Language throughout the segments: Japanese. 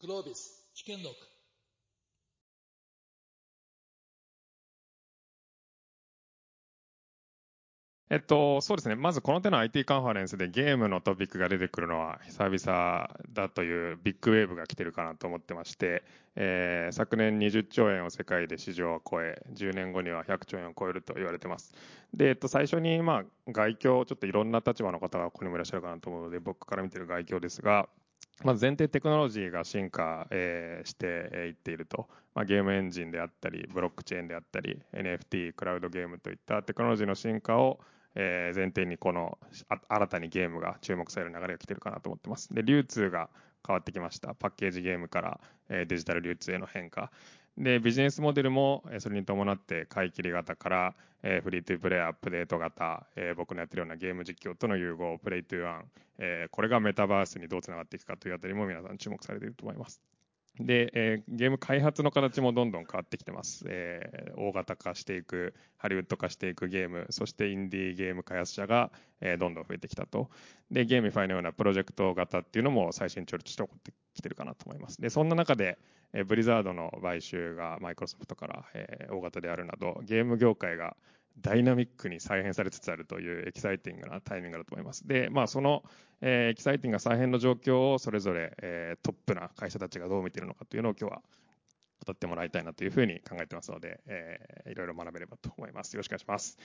クロービス試験録えっと、そうですね。まずこの手の IT カンファレンスでゲームのトピックが出てくるのは久々だというビッグウェーブが来てるかなと思ってまして、えー、昨年20兆円を世界で市場を超え、10年後には100兆円を超えると言われてます。で、えっと、最初に、まあ、外境、ちょっといろんな立場の方がここにもいらっしゃるかなと思うので、僕から見てる外境ですが、まず前提テクノロジーが進化、えー、していっていると、まあ、ゲームエンジンであったり、ブロックチェーンであったり、NFT、クラウドゲームといったテクノロジーの進化を、え、前提にこの新たにゲームが注目される流れが来てるかなと思ってます。で、流通が変わってきました。パッケージゲームから、え、デジタル流通への変化。で、ビジネスモデルもそれに伴って買い切り型から、えー、フリートゥープレイアップデート型、えー、僕のやってるようなゲーム実況との融合、プレイトゥーワン、えー、これがメタバースにどうつながっていくかというあたりも皆さん注目されていると思います。で、えー、ゲーム開発の形もどんどん変わってきてます、えー、大型化していく、ハリウッド化していくゲーム、そしてインディーゲーム開発者が、えー、どんどん増えてきたと。で、 GameFi のようなプロジェクト型っていうのも最新潮流として起こってきてるかなと思います。で、そんな中で、えー、ブリザードの買収がマイクロソフトから、えー、大型であるなど、ゲーム業界がダイナミックに再編されつつあるというエキサイティングなタイミングだと思います。で、まあ、その、えー、エキサイティングな再編の状況をそれぞれ、えー、トップな会社たちがどう見ているのかというのを今日は語ってもらいたいなというふうに考えてますので、えー、いろいろ学べればと思います。よろしくお願いします。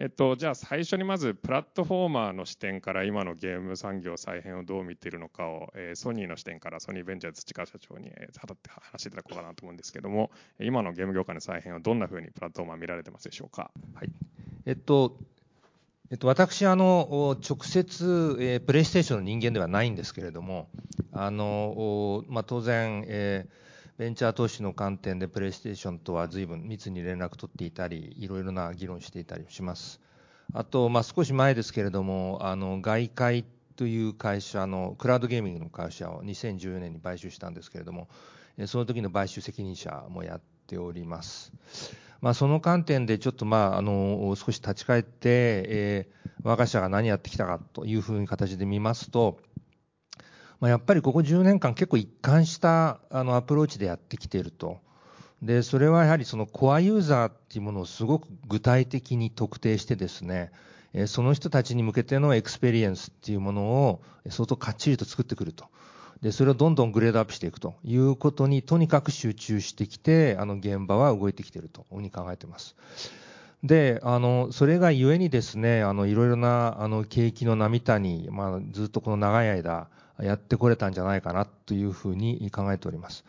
えっと、じゃあ最初にまずプラットフォーマーの視点から今のゲーム産業再編をどう見ているのかを、えー、ソニーの視点からソニーベンチャーズ土川社長に、えー、語って話していただこうかなと思うんですけども今のゲーム業界の再編をどんなふうにプラットフォーマー見られてますでしょうか？はいえっとえっと、私あの、直接、えー、プレイステーションの人間ではないんですけれども、あのまあ、当然、えーベンチャー投資の観点でプレイステーションとは随分密に連絡取っていたり、いろいろな議論していたりします。あと、まあ、少し前ですけれども、あの、外界という会社の、クラウドゲーミングの会社を2014年に買収したんですけれども、その時の買収責任者もやっております。まあ、その観点でちょっとまあ、あの、少し立ち返って、えー、我が社が何やってきたかというふうに形で見ますと、まあ、やっぱりここ10年間結構一貫したあのアプローチでやってきていると。で、それはやはりそのコアユーザーっていうものをすごく具体的に特定してですね、えその人たちに向けてのエクスペリエンスっていうものを相当かっちりと作ってくると。で、それをどんどんグレードアップしていくということにとにかく集中してきて、あの現場は動いてきているというふうに考えています。で、あの、それがゆえにですね、あの、いろいろな、あの、景気の山谷、まあ、ずっとこの長い間、やってこれたんじゃないかなというふうに考えております。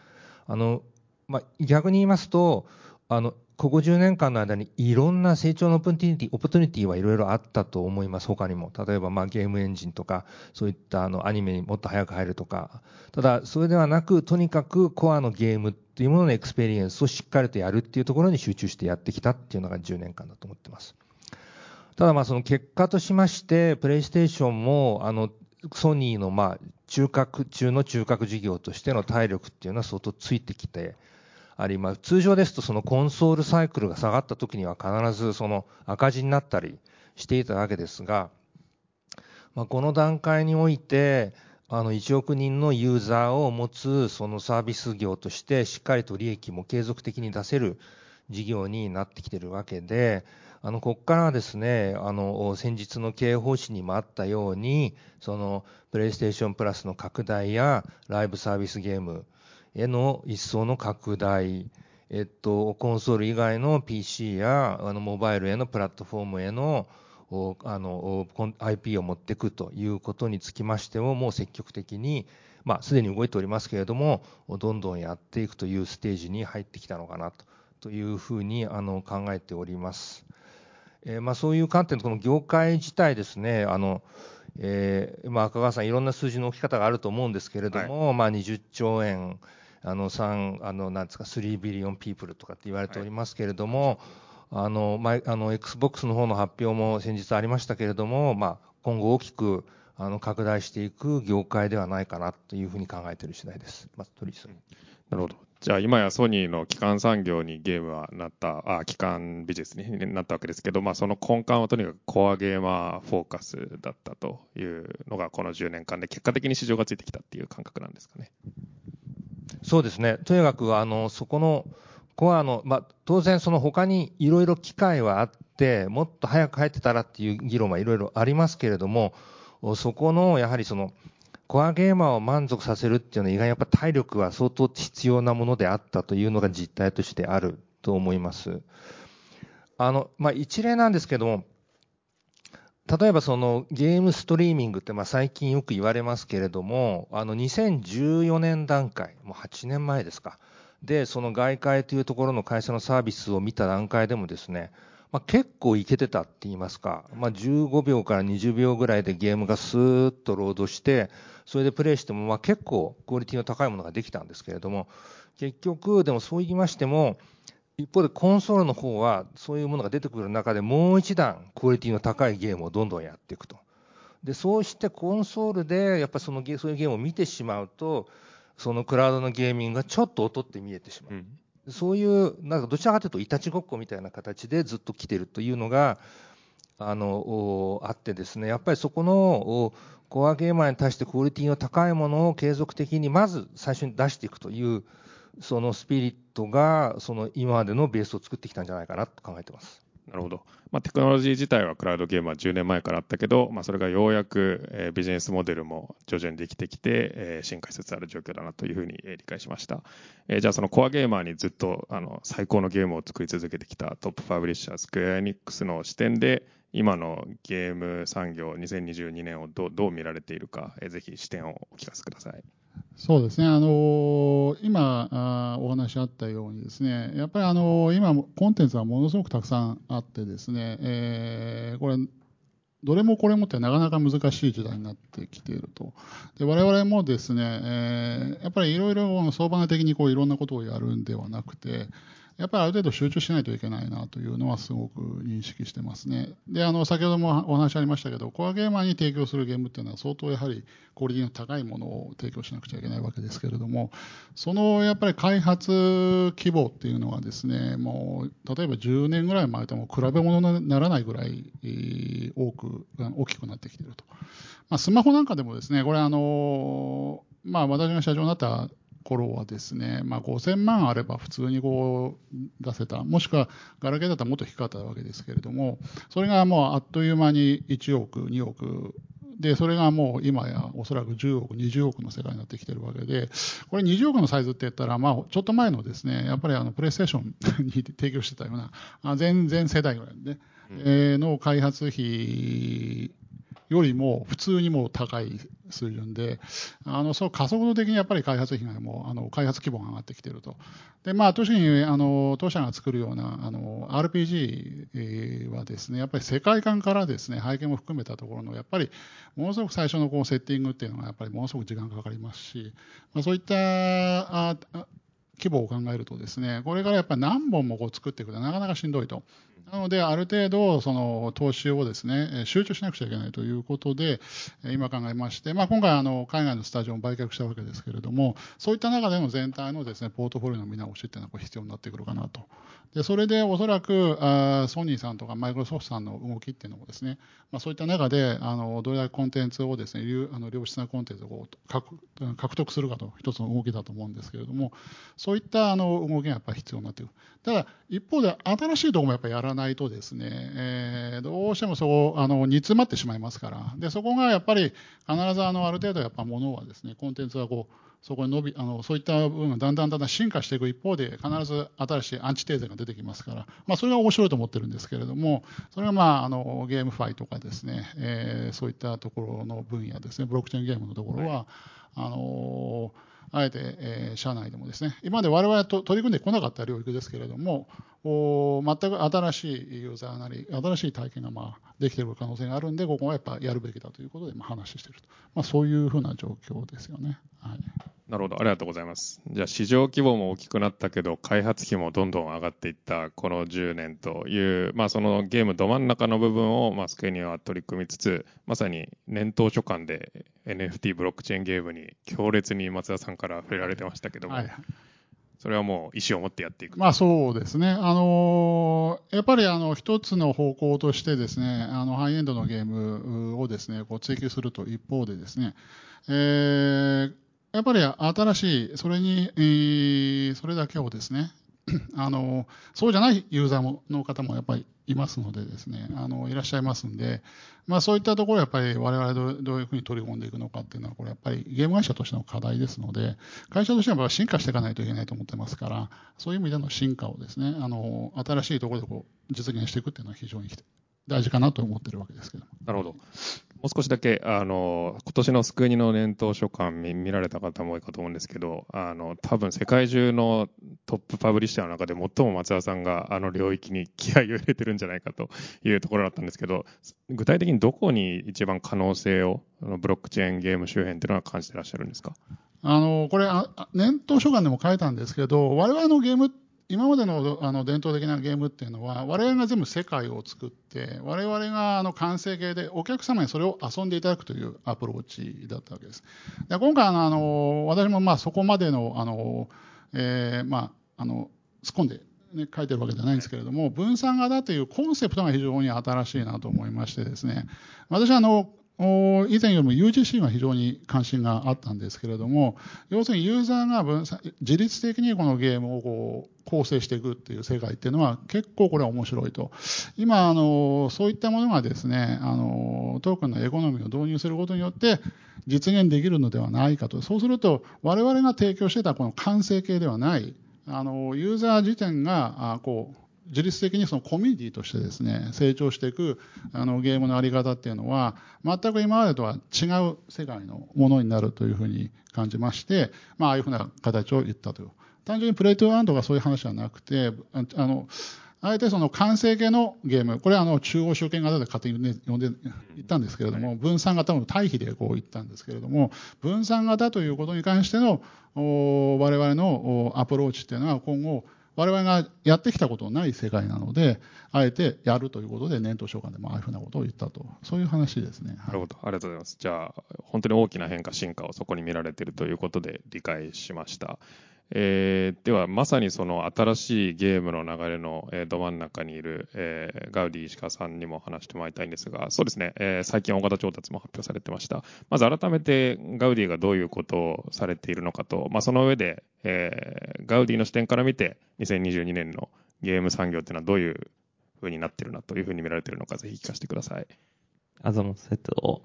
あの、まあ、逆に言いますと、あの、ここ10年間の間にいろんな成長の opportunity、opportunity はいろいろあったと思います、他にも。例えば、まあ、ゲームエンジンとか、そういったあの、アニメにもっと早く入るとか。ただ、それではなく、とにかくコアのゲームっていうもののエクスペリエンスをしっかりとやるっていうところに集中してやってきたっていうのが10年間だと思ってます。ただまあその結果としまして、プレイステーションも、あの、ソニーのまあ中核中の中核事業としての体力っていうのは相当ついてきてあります。通常ですとそのコンソールサイクルが下がった時には必ずその赤字になったりしていたわけですが、まあ、この段階において、あの1億人のユーザーを持つそのサービス業としてしっかりと利益も継続的に出せる事業になってきてるわけで、あの、ここからはですね、あの、先日の経営方針にもあったように、その、プレイステーションプラスの拡大や、ライブサービスゲームへの一層の拡大、えっと、コンソール以外の PC や、あの、モバイルへのプラットフォームへの、あの、IP を持っていくということにつきましても、もう積極的に、まあ、すでに動いておりますけれども、どんどんやっていくというステージに入ってきたのかなと、というふうに、あの、考えております。えー、まあ、そういう観点で、この業界自体ですね、あの、えー、まあ、赤川さん、いろんな数字の置き方があると思うんですけれども、はい、まあ、20兆円、あの、3、あの、なんですか、3ビリオンピープルとかって言われておりますけれども、はい、あの、まあ、あの、Xbox の方の発表も先日ありましたけれども、まあ、今後大きく、あの、拡大していく業界ではないかなというふうに考えている次第です。まず、鳥居さん。なるほど。じゃあ今やソニーの基幹産業にゲームはなった、あ、基幹ビジネスになったわけですけど、まあその根幹はとにかくコアゲーマーフォーカスだったというのがこの10年間で結果的に市場がついてきたっていう感覚なんですかね。そうですね。とにかく、あの、そこの、コアの、まあ、当然その他にいろいろ機会はあって、もっと早く入ってたらっていう議論はいろいろありますけれども、そこの、やはりその、コアゲーマーを満足させるっていうのは意外にやっぱ体力は相当必要なものであったというのが実態としてあると思います。あの、まあ、一例なんですけども、例えばそのゲームストリーミングってまあ最近よく言われますけれども、あの2014年段階、もう8年前ですか。で、その外界というところの会社のサービスを見た段階でもですね、まあ、結構いけてたって言いますか、まあ、15秒から20秒ぐらいでゲームがスーッとロードして、それでプレイしても、まあ、結構クオリティの高いものができたんですけれども、結局、でもそう言いましても、一方でコンソールの方は、そういうものが出てくる中でもう一段クオリティの高いゲームをどんどんやっていくと。で、そうしてコンソールで、やっぱそのそういうゲームを見てしまうと、そのクラウドのゲーミングがちょっと劣って見えてしまう。うんそういう、なんかどちらかというと、いたちごっこみたいな形でずっと来てるというのが、あの、あってですね、やっぱりそこの、コアゲーマーに対してクオリティの高いものを継続的にまず最初に出していくという、そのスピリットが、その今までのベースを作ってきたんじゃないかなと考えてます。なるほど。まあ、テクノロジー自体はクラウドゲームは10年前からあったけど、まあ、それがようやく、えー、ビジネスモデルも徐々にできてきて、えー、進化しつつある状況だなというふうに、えー、理解しました。えー、じゃあそのコアゲーマーにずっとあの最高のゲームを作り続けてきたトップファブリッシャー、スクエアエニックスの視点で、今のゲーム産業2022年をどどう見られているか、え、ぜひ視点をお聞かせください。そうですね、あの今あ、お話あったように、ですねやっぱりあの今、コンテンツはものすごくたくさんあって、ですね、えー、これ、どれもこれもってなかなか難しい時代になってきていると。で我々もですね、えー、やっぱりいろいろ相場的にこういろんなことをやるんではなくて、やっぱりある程度集中しないといけないなというのはすごく認識してますね。で、あの、先ほどもお話ありましたけど、コアゲーマーに提供するゲームっていうのは相当やはりクオリティの高いものを提供しなくちゃいけないわけですけれども、そのやっぱり開発規模っていうのはですね、もう、例えば10年ぐらい前とも比べ物にならないぐらい多く、大きくなってきていると。まあ、スマホなんかでもですね、これあの、まあ私が社長になった頃はですね、まあ、5000万あれば普通にこう出せた、もしくはガラケーだったらもっと低かったわけですけれども、それがもうあっという間に1億、2億、で、それがもう今やおそらく10億、20億の世界になってきてるわけで、これ20億のサイズって言ったら、まあ、ちょっと前のですね、やっぱりあの、プレイステーションに提供してたような、全全世代ぐらいで、ね、えの開発費よりも普通にもう高い水準で、あの、そう加速度的にやっぱり開発費がもう、あの、開発規模が上がってきていると。で、まあ、特に、あの、当社が作るような、あの、RPG はですね、やっぱり世界観からですね、背景も含めたところの、やっぱり、ものすごく最初のこう、セッティングっていうのが、やっぱりものすごく時間かかりますし、まあ、そういった、あ規模を考えるとですね、これからやっぱり何本もこう作っていくとなかなかしんどいと。なので、ある程度、その投資をですね、集中しなくちゃいけないということで、今考えまして、まあ、今回あの、海外のスタジオも売却したわけですけれども、そういった中での全体のですね、ポートフォリオの見直しっていうのは必要になってくるかなと。で、それでおそらく、あソニーさんとかマイクロソフトさんの動きっていうのもですね、まあ、そういった中で、あの、どれだけコンテンツをですね、あの良質なコンテンツを獲得するかと、一つの動きだと思うんですけれども、そういったあの動きがやっぱり必要になってくる。ただ、一方で新しいところもやっぱりやらないとですね、えー、どうしてもそう、あの、煮詰まってしまいますから、で、そこがやっぱり必ずあの、ある程度やっぱものはですね、コンテンツはこう、そこに伸びあのそういった部分がだんだんだんだん進化していく一方で必ず新しいアンチテーゼが出てきますから、まあ、それが面白いと思ってるんですけれどもそれが、まあ、あのゲームファイとかですね、えー、そういったところの分野ですねブロックチェーンゲームのところは、はい、あのあえて、えー、社内でもですね、今まで我々と取り組んでこなかった領域ですけれども、お全く新しいユーザーなり、新しい体験が、まあ、できている可能性があるんで、ここはやっぱやるべきだということで、まあ、話していると。まあ、そういうふうな状況ですよね。はい。なるほど、ありがとうございます。じゃあ、市場規模も大きくなったけど、開発費もどんどん上がっていったこの10年という、まあ、そのゲームど真ん中の部分を、まあ、スクエニは取り組みつつ、まさに年頭所感で NFT ブロックチェーンゲームに強烈に松田さんから触れられてましたけども、はい、それはもう意思を持ってやっていくまあそうですね。あのー、やっぱりあの一つの方向としてですね、あのハイエンドのゲームをですね、こう追求すると一方でですね、えーやっぱり新しい、それに、えー、それだけをですね、あのそうじゃないユーザーもの方もやっぱりいますのでですね、あのいらっしゃいますんで、まあ、そういったところやっぱり我々どどういうふうに取り込んでいくのかっていうのは、これやっぱりゲーム会社としての課題ですので、会社としては進化していかないといけないと思ってますから、そういう意味での進化をですね、あの新しいところでこう実現していくっていうのは非常に大事かなと思ってるわけですけどなるほど。もう少しだけ、あの、今年のスクエニの年頭書簡見見られた方も多いかと思うんですけど、あの、多分世界中のトップパブリッシャーの中で最も松田さんがあの領域に気合を入れてるんじゃないかというところだったんですけど、具体的にどこに一番可能性を、ブロックチェーンゲーム周辺っていうのは感じてらっしゃるんですか？あの、これ、年頭書簡でも書いたんですけど、我々のゲームって今までのあの伝統的なゲームっていうのは、我々が全部世界を作って、我々があの完成形でお客様にそれを遊んでいただくというアプローチだったわけです。で今回あの、私もまあそこまでの、あの、えー、まあ、あの、突っ込んで、ね、書いてるわけじゃないんですけれども、分散型というコンセプトが非常に新しいなと思いましてですね、私はあの、以前よりも UGC が非常に関心があったんですけれども、要するにユーザーが分散自律的にこのゲームをこう構成していくっていう世界っていうのは結構これは面白いと。今、あの、そういったものがですね、あの、トークンのエコノミーを導入することによって実現できるのではないかと。そうすると、我々が提供してたこの完成形ではない、あの、ユーザー自体が、こう、自律的にそのコミュニティとしてですね成長していくあのゲームの在り方っていうのは全く今までとは違う世界のものになるというふうに感じまして、まあ、ああいうふうな形を言ったという。単純にプレイトゥーアンドがそういう話はなくてあのあえてその完成形のゲーム、これはあの中央集権型で勝手に、ね、呼んで言ったんですけれども、分散型の対比でこう言ったんですけれども、分散型ということに関しての我々のアプローチっていうのは今後、われわれがやってきたことのない世界なので、あえてやるということで、年頭召喚でもああいうふうなことを言ったと、そういう話ですね。なるほど、ありがとうございます。じゃあ、本当に大きな変化、進化をそこに見られているということで理解しました。えー、では、まさにその新しいゲームの流れの、えー、ど真ん中にいる、えー、ガウディ石川さんにも話してもらいたいんですが、そうですね、えー、最近大型調達も発表されてました。まず改めてガウディがどういうことをされているのかと、まあ、その上で、えー、ガウディの視点から見て、2022年のゲーム産業っていうのはどういうふうになってるなというふうに見られているのか、ぜひ聞かせてください。あざもせと、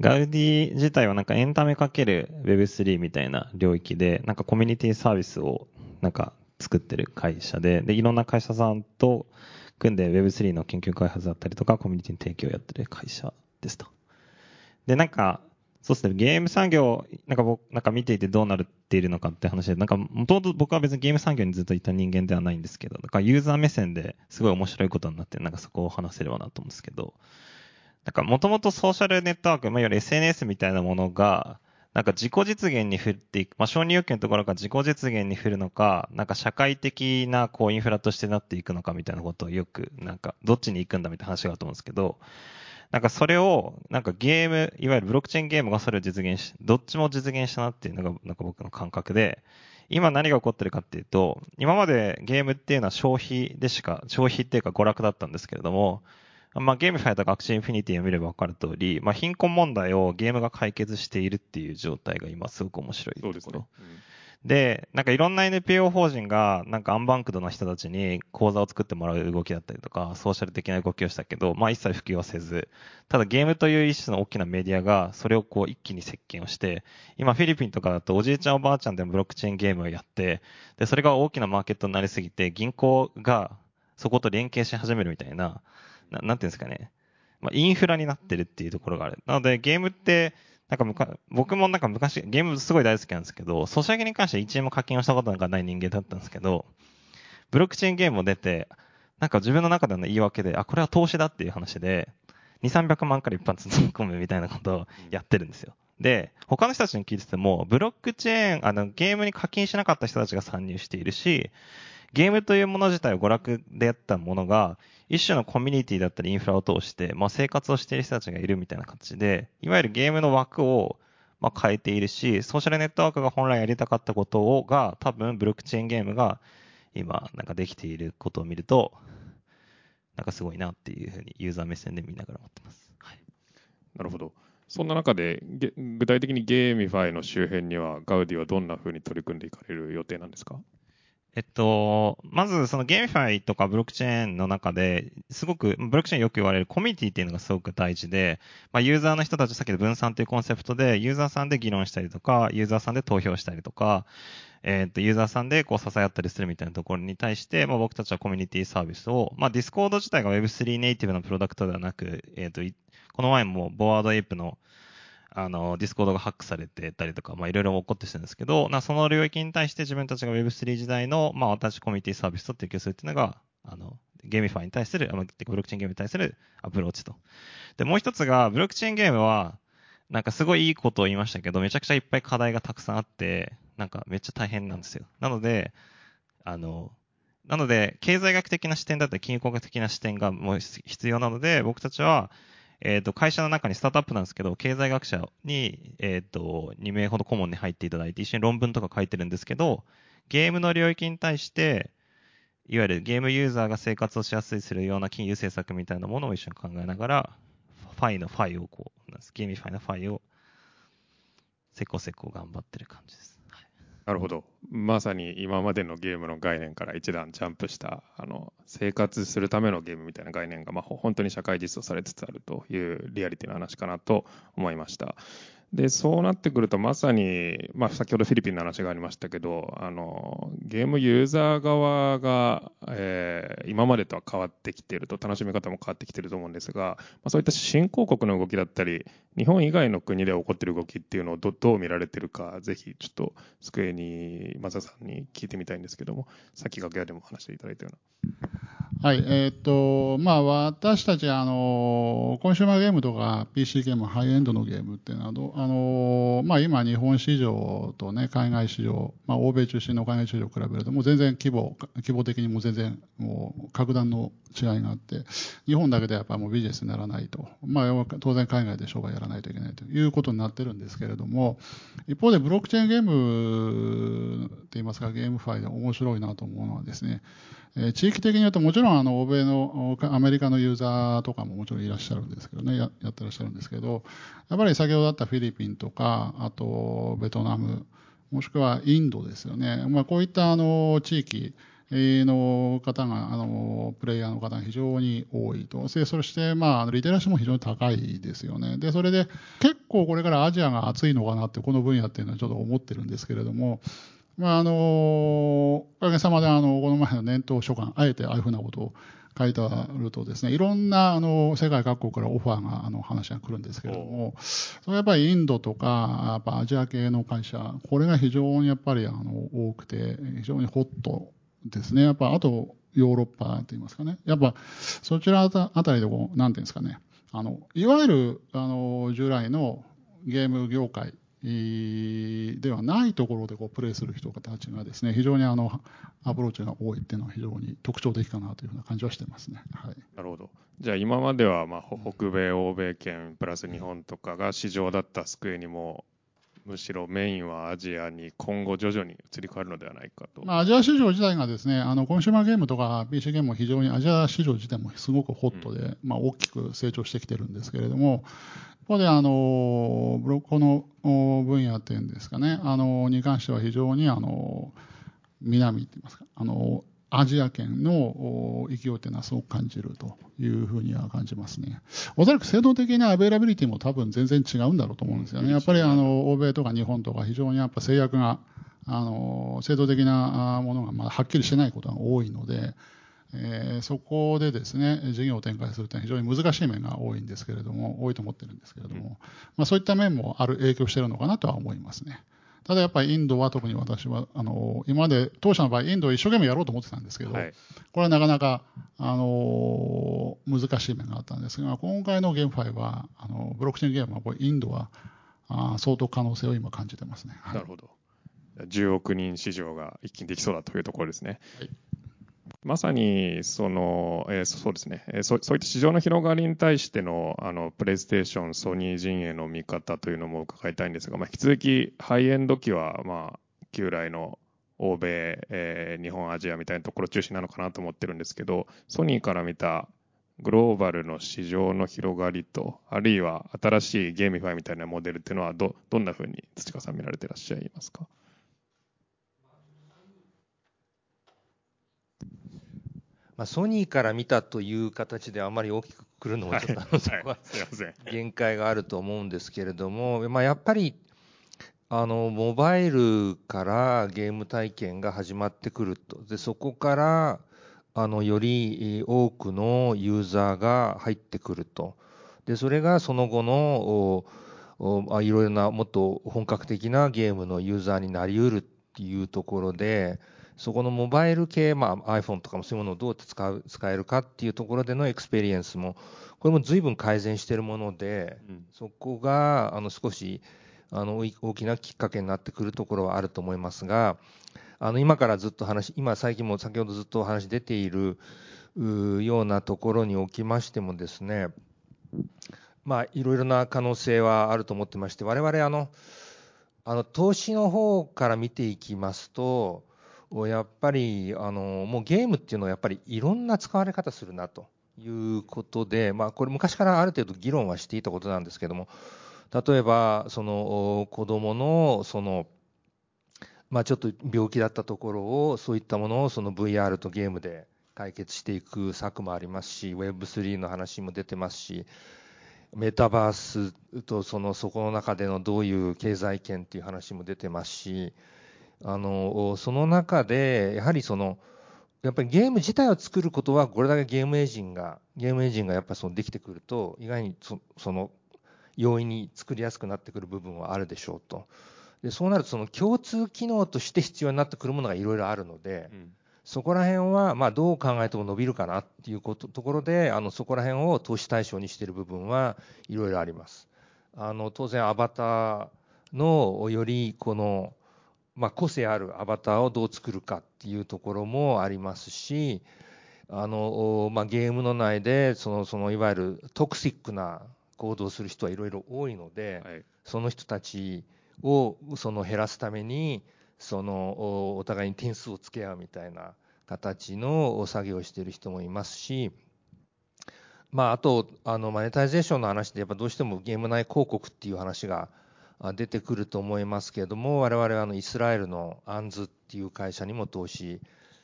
ガウディ自体はなんかエンタメかける Web3 みたいな領域で、なんかコミュニティサービスをなんか作ってる会社で、で、いろんな会社さんと組んで Web3 の研究開発だったりとか、コミュニティの提供をやってる会社ですと。で、なんか、そうですね、ゲーム産業、なんか僕、なんか見ていてどうなっているのかって話で、なんか、もともと僕は別にゲーム産業にずっといた人間ではないんですけど、なんかユーザー目線ですごい面白いことになって、なんかそこを話せればなと思うんですけど、なんかもともとソーシャルネットワーク、まあ、いわゆる SNS みたいなものが、なんか自己実現に振っていく、まあ、承認欲求のところが自己実現に振るのか、なんか社会的なこうインフラとしてなっていくのかみたいなことをよく、なんかどっちに行くんだみたいな話があると思うんですけど、なんかそれを、なんかゲーム、いわゆるブロックチェーンゲームがそれを実現し、どっちも実現したなっていうのが、なんか僕の感覚で、今何が起こってるかっていうと、今までゲームっていうのは消費でしか、消費っていうか娯楽だったんですけれども、まあ、ゲームファイター学習インフィニティを見れば分かる通り、まあ、貧困問題をゲームが解決しているっていう状態が今すごく面白いところ。そうですね。で、なんかいろんな NPO 法人が、なんかアンバンクドの人たちに講座を作ってもらう動きだったりとか、ソーシャル的な動きをしたけど、まあ一切普及はせず、ただゲームという一種の大きなメディアが、それをこう一気に席巻をして、今フィリピンとかだとおじいちゃんおばあちゃんでもブロックチェーンゲームをやって、で、それが大きなマーケットになりすぎて、銀行がそこと連携し始めるみたいな、ななんていうんですかね。まあ、インフラになってるっていうところがある。なので、ゲームって、なんかむか、僕もなんか昔、ゲームすごい大好きなんですけど、ソシャゲに関しては1円も課金をしたことがない人間だったんですけど、ブロックチェーンゲームも出て、なんか自分の中での言い訳で、あ、これは投資だっていう話で、2、300万から一発突っ込むみたいなことをやってるんですよ。で、他の人たちに聞いてても、ブロックチェーン、あの、ゲームに課金しなかった人たちが参入しているし、ゲームというもの自体を娯楽でやったものが、一種のコミュニティだったりインフラを通して、まあ、生活をしている人たちがいるみたいな形で、いわゆるゲームの枠を、まあ、変えているし、ソーシャルネットワークが本来やりたかったことをが、多分ブロックチェーンゲームが今、なんかできていることを見ると、なんかすごいなっていうふうにユーザー目線で見ながら思ってます。はい、なるほど。そんな中で、具体的に GameFi の周辺には、 Gaudiy はどんなふうに取り組んでいかれる予定なんですか？えっと、まずその GameFi とかブロックチェーンの中で、すごく、ブロックチェーンよく言われるコミュニティっていうのがすごく大事で、まあ、ユーザーの人たち、さっきの分散というコンセプトで、ユーザーさんで議論したりとか、ユーザーさんで投票したりとか、えっと、ユーザーさんでこう支え合ったりするみたいなところに対して、まあ、僕たちはコミュニティサービスを、まあ、 Discord 自体が Web3 ネイティブのプロダクトではなく、えっと、この前も Bored Ape のあの、 Discord がハックされてたりとか、まあいろいろ起こってるんですけど、なその領域に対して自分たちが Web3 時代の、まあ私コミュニティサービスと提供するっていうのが、あの、GameFi に対する、あのブロックチェーンゲームに対するアプローチと。で、もう一つが、ブロックチェーンゲームは、なんかすごいいいことを言いましたけど、めちゃくちゃいっぱい課題がたくさんあって、なんかめっちゃ大変なんですよ。なので、あの、なので、経済学的な視点だったり、金融工学的な視点がもう必要なので、僕たちは、えっ、ー、と、会社の中にスタートアップなんですけど、経済学者に、えっ、ー、と、2名ほど顧問に入っていただいて、一緒に論文とか書いてるんですけど、ゲームの領域に対して、いわゆるゲームユーザーが生活をしやすいするような金融政策みたいなものを一緒に考えながら、ファイのファイをこう、ゲーミファイのファイを、せこせこ頑張ってる感じです。なるほど。まさに今までのゲームの概念から一段ジャンプした、あの、生活するためのゲームみたいな概念が、まあ、本当に社会実装されつつあるというリアリティの話かなと思いました。で、そうなってくると、まさに、まあ、先ほどフィリピンの話がありましたけど、あの、ゲームユーザー側が、えー、今までとは変わってきていると、楽しみ方も変わってきていると思うんですが、まあ、そういった新興国の動きだったり、日本以外の国で起こっている動きっていうのをどどう見られてるか、ぜひ、ちょっと、机に、松田さんに聞いてみたいんですけども、さっき楽屋でも話していただいたような。はい、えー、っと、まあ、私たち、あの、コンシューマーゲームとか PC ゲーム、ハイエンドのゲームっていうのは、あの、まあ、今、日本市場とね、海外市場、まあ、欧米中心の海外市場を比べると、もう全然規模、規模的にも全然、もう、格段の違いがあって、日本だけでやっぱもうビジネスにならないと。まあ、当然海外で商売やらないといけないということになってるんですけれども、一方でブロックチェーンゲームって言いますか、ゲームファイで面白いなと思うのはですね、え地域的に言うともちろんあの欧米のアメリカのユーザーとかももちろんいらっしゃるんですけどねややってらっしゃるんですけどやっぱり先ほどあったフィリピンとかあとベトナムもしくはインドですよね、まあ、こういったあの地域の方が、あの、プレイヤーの方が非常に多いと。そして、まあ、リテラシーも非常に高いですよね。で、それで、結構これからアジアが熱いのかなって、この分野っていうのはちょっと思ってるんですけれども、まあ、あの、おかげさまで、あの、この前の年頭書簡、あえてああいうふうなことを書いてあるとですね、いろんな、あの、世界各国からオファーが、あの、話が来るんですけれども、それやっぱりインドとか、やっぱアジア系の会社、これが非常にやっぱり、あの、多くて、非常にホットですね。やっぱ、あと、ヨーロッパと言いますかね。やっぱ、そちらあたりでこう、なんていうんですかね。あの、いわゆる、あの、従来のゲーム業界ではないところでこうプレーする人たちがですね非常にあのアプローチが多いっていうのは非常に特徴的かなというふうな感じはしてますね。はい、なるほど。じゃあ今まではまあ北米、欧米圏プラス日本とかが市場だったスクエにもむしろメインはアジアに今後徐々に移り変わるのではないかと。まあ、アジア市場自体がですね、あのコンシューマーゲームとか PC ゲームも非常にアジア市場自体もすごくホットで、うん、まあ、大きく成長してきてるんですけれども、ここであのブロックの分野っていうんですかね、あのに関しては非常にあの南って言いますか、あのアジア圏の勢いっていうのはすごく感じるというふうには感じますね。おそらく制度的なアベイラビリティも多分全然違うんだろうと思うんですよね。やっぱりあの欧米とか日本とか非常にやっぱ制約があの制度的なものがまだはっきりしてないことが多いので、えー、そこでですね、事業を展開するというのは非常に難しい面が多いんですけれども、多いと思ってるんですけれども、まあ、そういった面もある影響しているのかなとは思いますね。ただやっぱりインドは特に私は、あの、今まで当社の場合インドを一生懸命やろうと思ってたんですけど、はい、これはなかなか、あの、難しい面があったんですが、今回のゲームファイは、あの、ブロックチェーンゲームはこれインドは、あ相当可能性を今感じてますね。はい、なるほど。10億人市場が一気にできそうだというところですね。はいまさにその、えー、そうですね、えー、そそういった市場の広がりに対してのあのプレイステーション、ソニー陣営の見方というのも伺いたいんですが、まあ、引き続きハイエンド機は、まあ、旧来の欧米、えー、日本、アジアみたいなところ中心なのかなと思ってるんですけど、ソニーから見たグローバルの市場の広がりと、あるいは新しい GameFi みたいなモデルっていうのはど、どんなふうに土川さん見られてらっしゃいますか？まあ、ソニーから見たという形であまり大きくくるのもちょっと。限界があると思うんですけれども、まあ、やっぱりあのモバイルからゲーム体験が始まってくると。でそこからあのより多くのユーザーが入ってくると。でそれがその後のおいろいろなもっと本格的なゲームのユーザーになりうるっていうところでそこのモバイル系、まあ、iPhone とかもそういうものをどうやって使う使えるかっていうところでのエクスペリエンスもこれも随分改善しているもので、うん。そこがあの少しあの大大きなきっかけになってくるところはあると思いますがあの今からずっと話今最近も先ほどずっとお話出ているうようなところにおきましてもですねまあいろいろな可能性はあると思ってまして我々あのあの投資の方から見ていきますとやっぱりあのもうゲームっていうのはやっぱりいろんな使われ方するなということで、まあ、これ昔からある程度議論はしていたことなんですけども例えばその子どものその、まあ、ちょっと病気だったところをそういったものをその VR とゲームで解決していく策もありますし Web3 の話も出てますしメタバースとそのそこの中でのどういう経済圏っていう話も出てますしあのその中でやはりそのやっぱりゲーム自体を作ることはこれだけゲームエンジンがゲームエンジンがやっぱそのできてくると意外にそその容易に作りやすくなってくる部分はあるでしょうとでそうなるとその共通機能として必要になってくるものがいろいろあるので、うんそこら辺はまあどう考えても伸びるかなっていうことところであのそこら辺を投資対象にしている部分はいろいろあります。あの当然アバターのよりこの、まあ、個性あるアバターをどう作るかっていうところもありますしあの、まあ、ゲームの内でそのそのいわゆるトクシックな行動をする人はいろいろ多いので、はい。その人たちをその減らすためにそのおお互いに点数をつけ合うみたいな形の作業をしている人もいますし、まあ、あとあのマネタイゼーションの話でやっぱどうしてもゲーム内広告っていう話があ出てくると思いますけれども我々はあのイスラエルのアンズっていう会社にも投資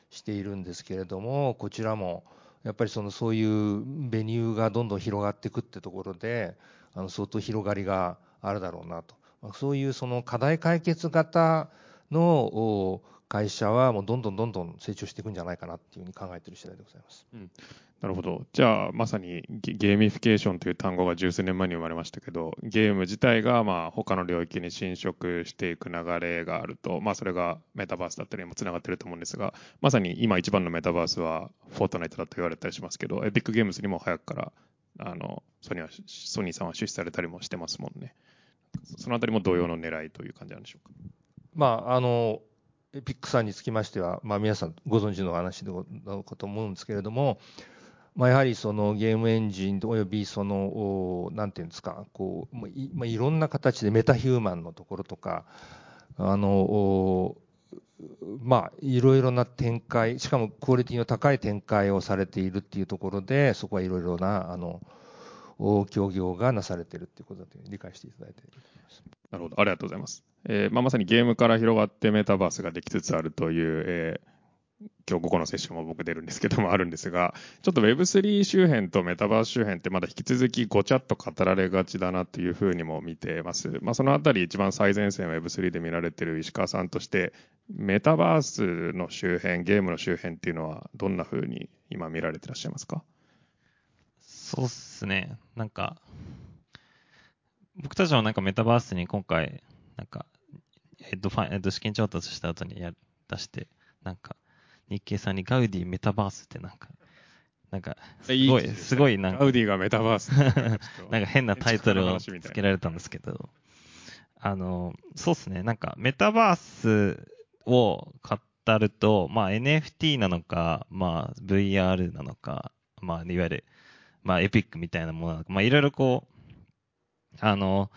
しているんですけれどもこちらもやっぱりそのそういう venue がどんどん広がっていくってところであの相当広がりがあるだろうなと、そういうその課題解決型の会社はもうどんどんどんどん成長していくんじゃないかなっていうふうに考えている次第でございます。なるほど。じゃあ、まさにゲゲーミフィケーションという単語が十数年前に生まれましたけど、ゲーム自体がまあ他の領域に侵食していく流れがあると、まあ、それがメタバースだったりにもつながってると思うんですが、まさに今一番のメタバースはフォートナイトだと言われたりしますけど、エピックゲームズにも早くからあのソニーはソニーさんは出資されたりもしてますもんね。そのあたりも同様の狙いという感じなんでしょうか？まあ、あの、エピックさんにつきましては、まあ、皆さんご存知の話でごなのかと思うんですけれども、まあ、やはりそのゲームエンジンおよびその、おなんていうんですか、こう、まいまあ、いろんな形でメタヒューマンのところとか、あの、まあ、いろいろな展開、しかもクオリティの高い展開をされているっていうところで、そこはいろいろな、あの、協業がなされているっていうことだと理解していただいて。なるほど、ありがとうございます。えーまあ、まさにゲームから広がってメタバースができつつあるという、えー今日午後のセッションも僕出るんですけどもあるんですが、ちょっと Web3 周辺とメタバース周辺ってまだ引き続きごちゃっと語られがちだなというふうにも見てます。まあ、そのあたり一番最前線 Web3 で見られている石川さんとして、メタバースの周辺、ゲームの周辺っていうのはどんなふうに今見られてらっしゃいますか？そうっすね。なんか、僕たちもなんかメタバースに今回、なんか、ヘッドファン、えっと、資金調達した後にや出して、なんか、日経さんにガウディメタバースってなんか、なんか、すごい、すごいなんかガウ、ディがメタバース。なんか変なタイトルをつけられたんですけど、あの、そうっすね。なんか、メタバースを語ると、まあ NFT なのか、まあ VR なのか、まあいわゆる、まあエピックみたいなものなのか、まあいろいろこう、あの、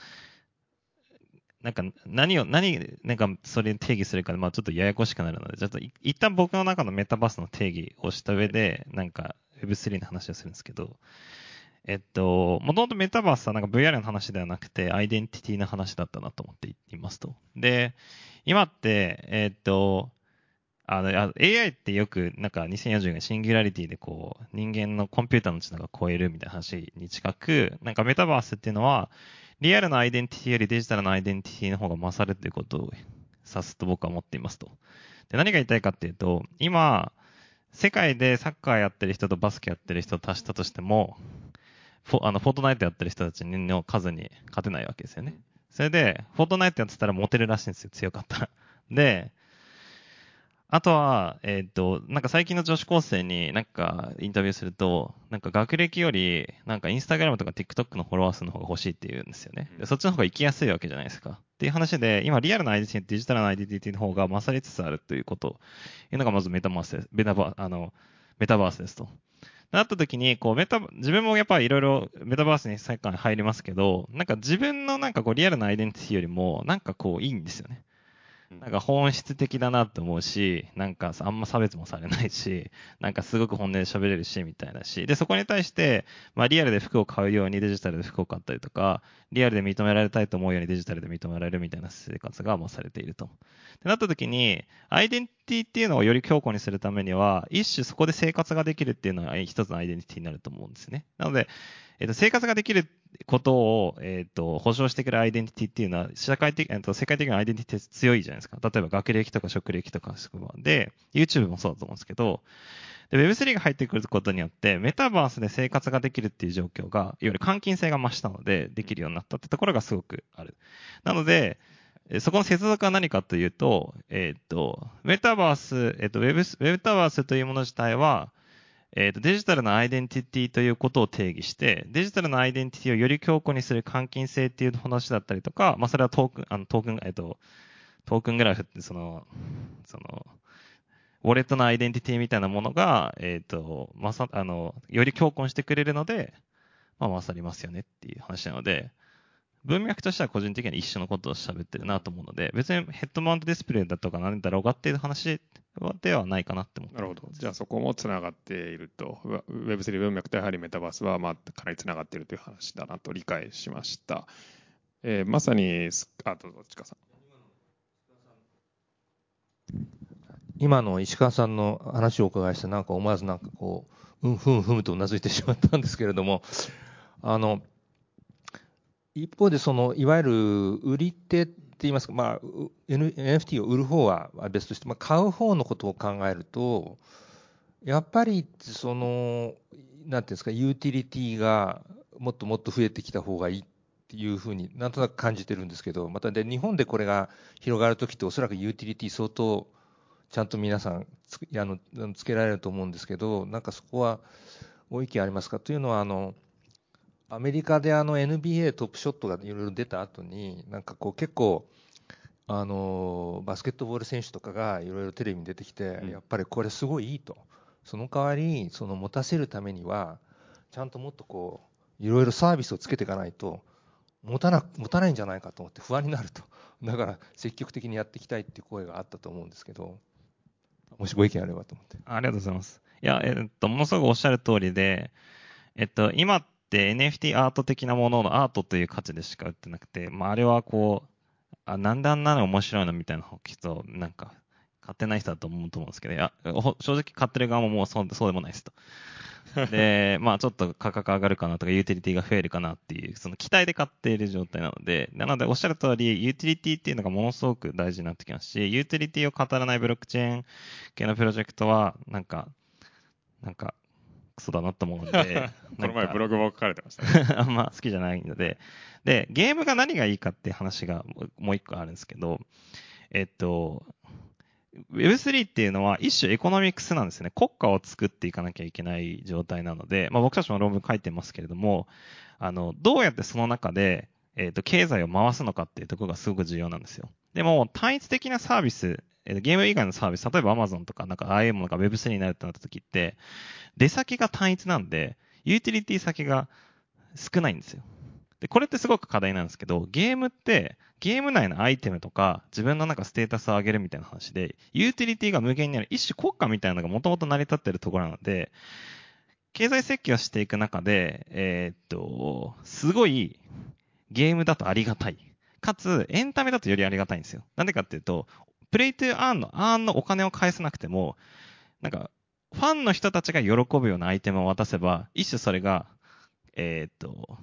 なんか何を、何、なんかそれ定義するか、まあちょっとややこしくなるので、ちょっと一旦僕の中のメタバースの定義をした上で、なんか Web3 の話をするんですけど、えっと、もともとメタバースはなんか VR の話ではなくて、アイデンティティの話だったなと思っていますと。で、今って、えっと、あの、AI ってよく、なんか2040年シンギュラリティでこう、人間のコンピューターの知能が超えるみたいな話に近く、なんかメタバースっていうのは、リアルなアイデンティティよりデジタルなアイデンティティの方が勝るということを指すと僕は思っていますと。で、何が言いたいかっていうと、今、世界でサッカーやってる人とバスケやってる人を足したとしても、フォあのフォートナイトやってる人たちの数に勝てないわけですよね。それで、フォートナイトやってたらモテるらしいんですよ、強かったら。で、あとは、えっ、ー、と、なんか最近の女子高生になんかインタビューすると、なんか学歴より、なんかインスタグラムとか TikTok のフォロワー数の方が欲しいって言うんですよね。でそっちの方が行きやすいわけじゃないですか。っていう話で、今リアルなアイデンティティ、デジタルなアイデンティティの方が勝りつつあるということ、いうのがまずメタバースです。メタバあの、メタバースですと。なった時に、こう、メタ、自分もやっぱりいろいろメタバースにサッカーに入りますけど、なんか自分のなんかこうリアルなアイデンティティよりも、なんかこういいんですよね。なんか本質的だなって思うし、なんかあんま差別もされないし、なんかすごく本音で喋れるし、みたいだし、で、そこに対して、まあリアルで服を買うようにデジタルで服を買ったりとか、リアルで認められたいと思うようにデジタルで認められるみたいな生活がもうされていると。ってなった時に、アイデンティティっていうのをより強固にするためには、一種そこで生活ができるっていうのは一つのアイデンティティになると思うんですね。なので、えっ、と、生活ができることを、えっ、と、保証してくれるアイデンティティっていうのは、社会的、えっ、と、世界的なアイデンティティって強いじゃないですか。例えば学歴とか職歴とか職場で、YouTube もそうだと思うんですけど、Web3 が入ってくることによって、メタバースで生活ができるっていう状況が、いわゆる換金性が増したので、できるようになったってところがすごくある。なので、そこの接続は何かというと、えっ、と、メタバース、えっ、と、Web、メタバースというもの自体は、えーと、デジタルなアイデンティティということを定義して、デジタルなアイデンティティをより強固にする換金性っていう話だったりとか、まあ、それはトークン、あのトークン、えっ、ー、と、トークングラフってその、その、ウォレットのアイデンティティみたいなものが、えっ、ー、と、まさ、あの、より強固にしてくれるので、まあ、勝りますよねっていう話なので、文脈としては個人的には一緒のことを喋ってるなと思うので、別にヘッドマウントディスプレイだとか何だろうがっていう話ではないかなって思ってなるほど。じゃあそこもつながっていると。Web3 文脈とやはりメタバースはまあかなりつながっているという話だなと理解しました。えー、まさに、あ、どうぞ、近さん。今の石川さんの話をお伺いして、なんか思わずなんかこう、うんふんふむとうなずいてしまったんですけれども、あの、一方でその、いわゆる売り手って言いますか、まあ、NFT を売る方は別として、まあ、買う方のことを考えると、やっぱり、その、なんていうんですか、ユーティリティがもっともっと増えてきた方がいいっていうふうになんとなく感じてるんですけど、またで、日本でこれが広がるときっておそらくユーティリティ相当ちゃんと皆さんつあのつけられると思うんですけど、なんかそこはご意見ありますか？というのは、あの、アメリカであの NBA トップショットがいろいろ出た後に、なんかこう結構、あのバスケットボール選手とかがいろいろテレビに出てきて、やっぱりこれすごいいいと。その代わり、その持たせるためには、ちゃんともっとこう、いろいろサービスをつけていかないと、持たな、持たないんじゃないかと思って不安になると。だから積極的にやっていきたいっていう声があったと思うんですけど、もしご意見あればと思って。ありがとうございます。いや、えっと、ものすごくおっしゃる通りで、えっと、今、NFT アート的なもののアートという価値でしか売ってなくて、まあ、あれはこう、あ、なんであんなの面白いのみたいな人、なんか、買ってない人だと思うと思うんですけど、いや、正直買ってる側ももうそうそうでもないですと。で、まあちょっと価格上がるかなとか、ユーティリティが増えるかなっていう、その期待で買っている状態なので、なのでおっしゃる通り、ユーティリティっていうのがものすごく大事になってきますし、ユーティリティを語らないブロックチェーン系のプロジェクトは、なんか、なんか、クソだなと思うので。この前ブログも書かれてましたね。あんま好きじゃないので。で、ゲームが何がいいかって話がもう一個あるんですけど、えっと、Web3 っていうのは一種エコノミクスなんですよね。国家を作っていかなきゃいけない状態なので、まあ僕たちも論文書いてますけれども、あの、どうやってその中で、えっ、と、経済を回すのかっていうところがすごく重要なんですよ。でも、単一的なサービス、えゲーム以外のサービス、例えば Amazon とか、なんか IM とか Web3 になるってなった時って、出先が単一なんで、ユーティリティ先が少ないんですよ。で、これってすごく課題なんですけど、ゲームって、ゲーム内のアイテムとか、自分のなんかステータスを上げるみたいな話で、ユーティリティが無限にある、一種国家みたいなのがもともと成り立ってるところなので、経済設計をしていく中で、えーっと、すごいゲームだとありがたい。かつ、エンタメだとよりありがたいんですよ。なんでかっていうと、プレイトゥーアーンの、アーンのお金を返さなくても、なんか、ファンの人たちが喜ぶようなアイテムを渡せば、一種それが、えーっと、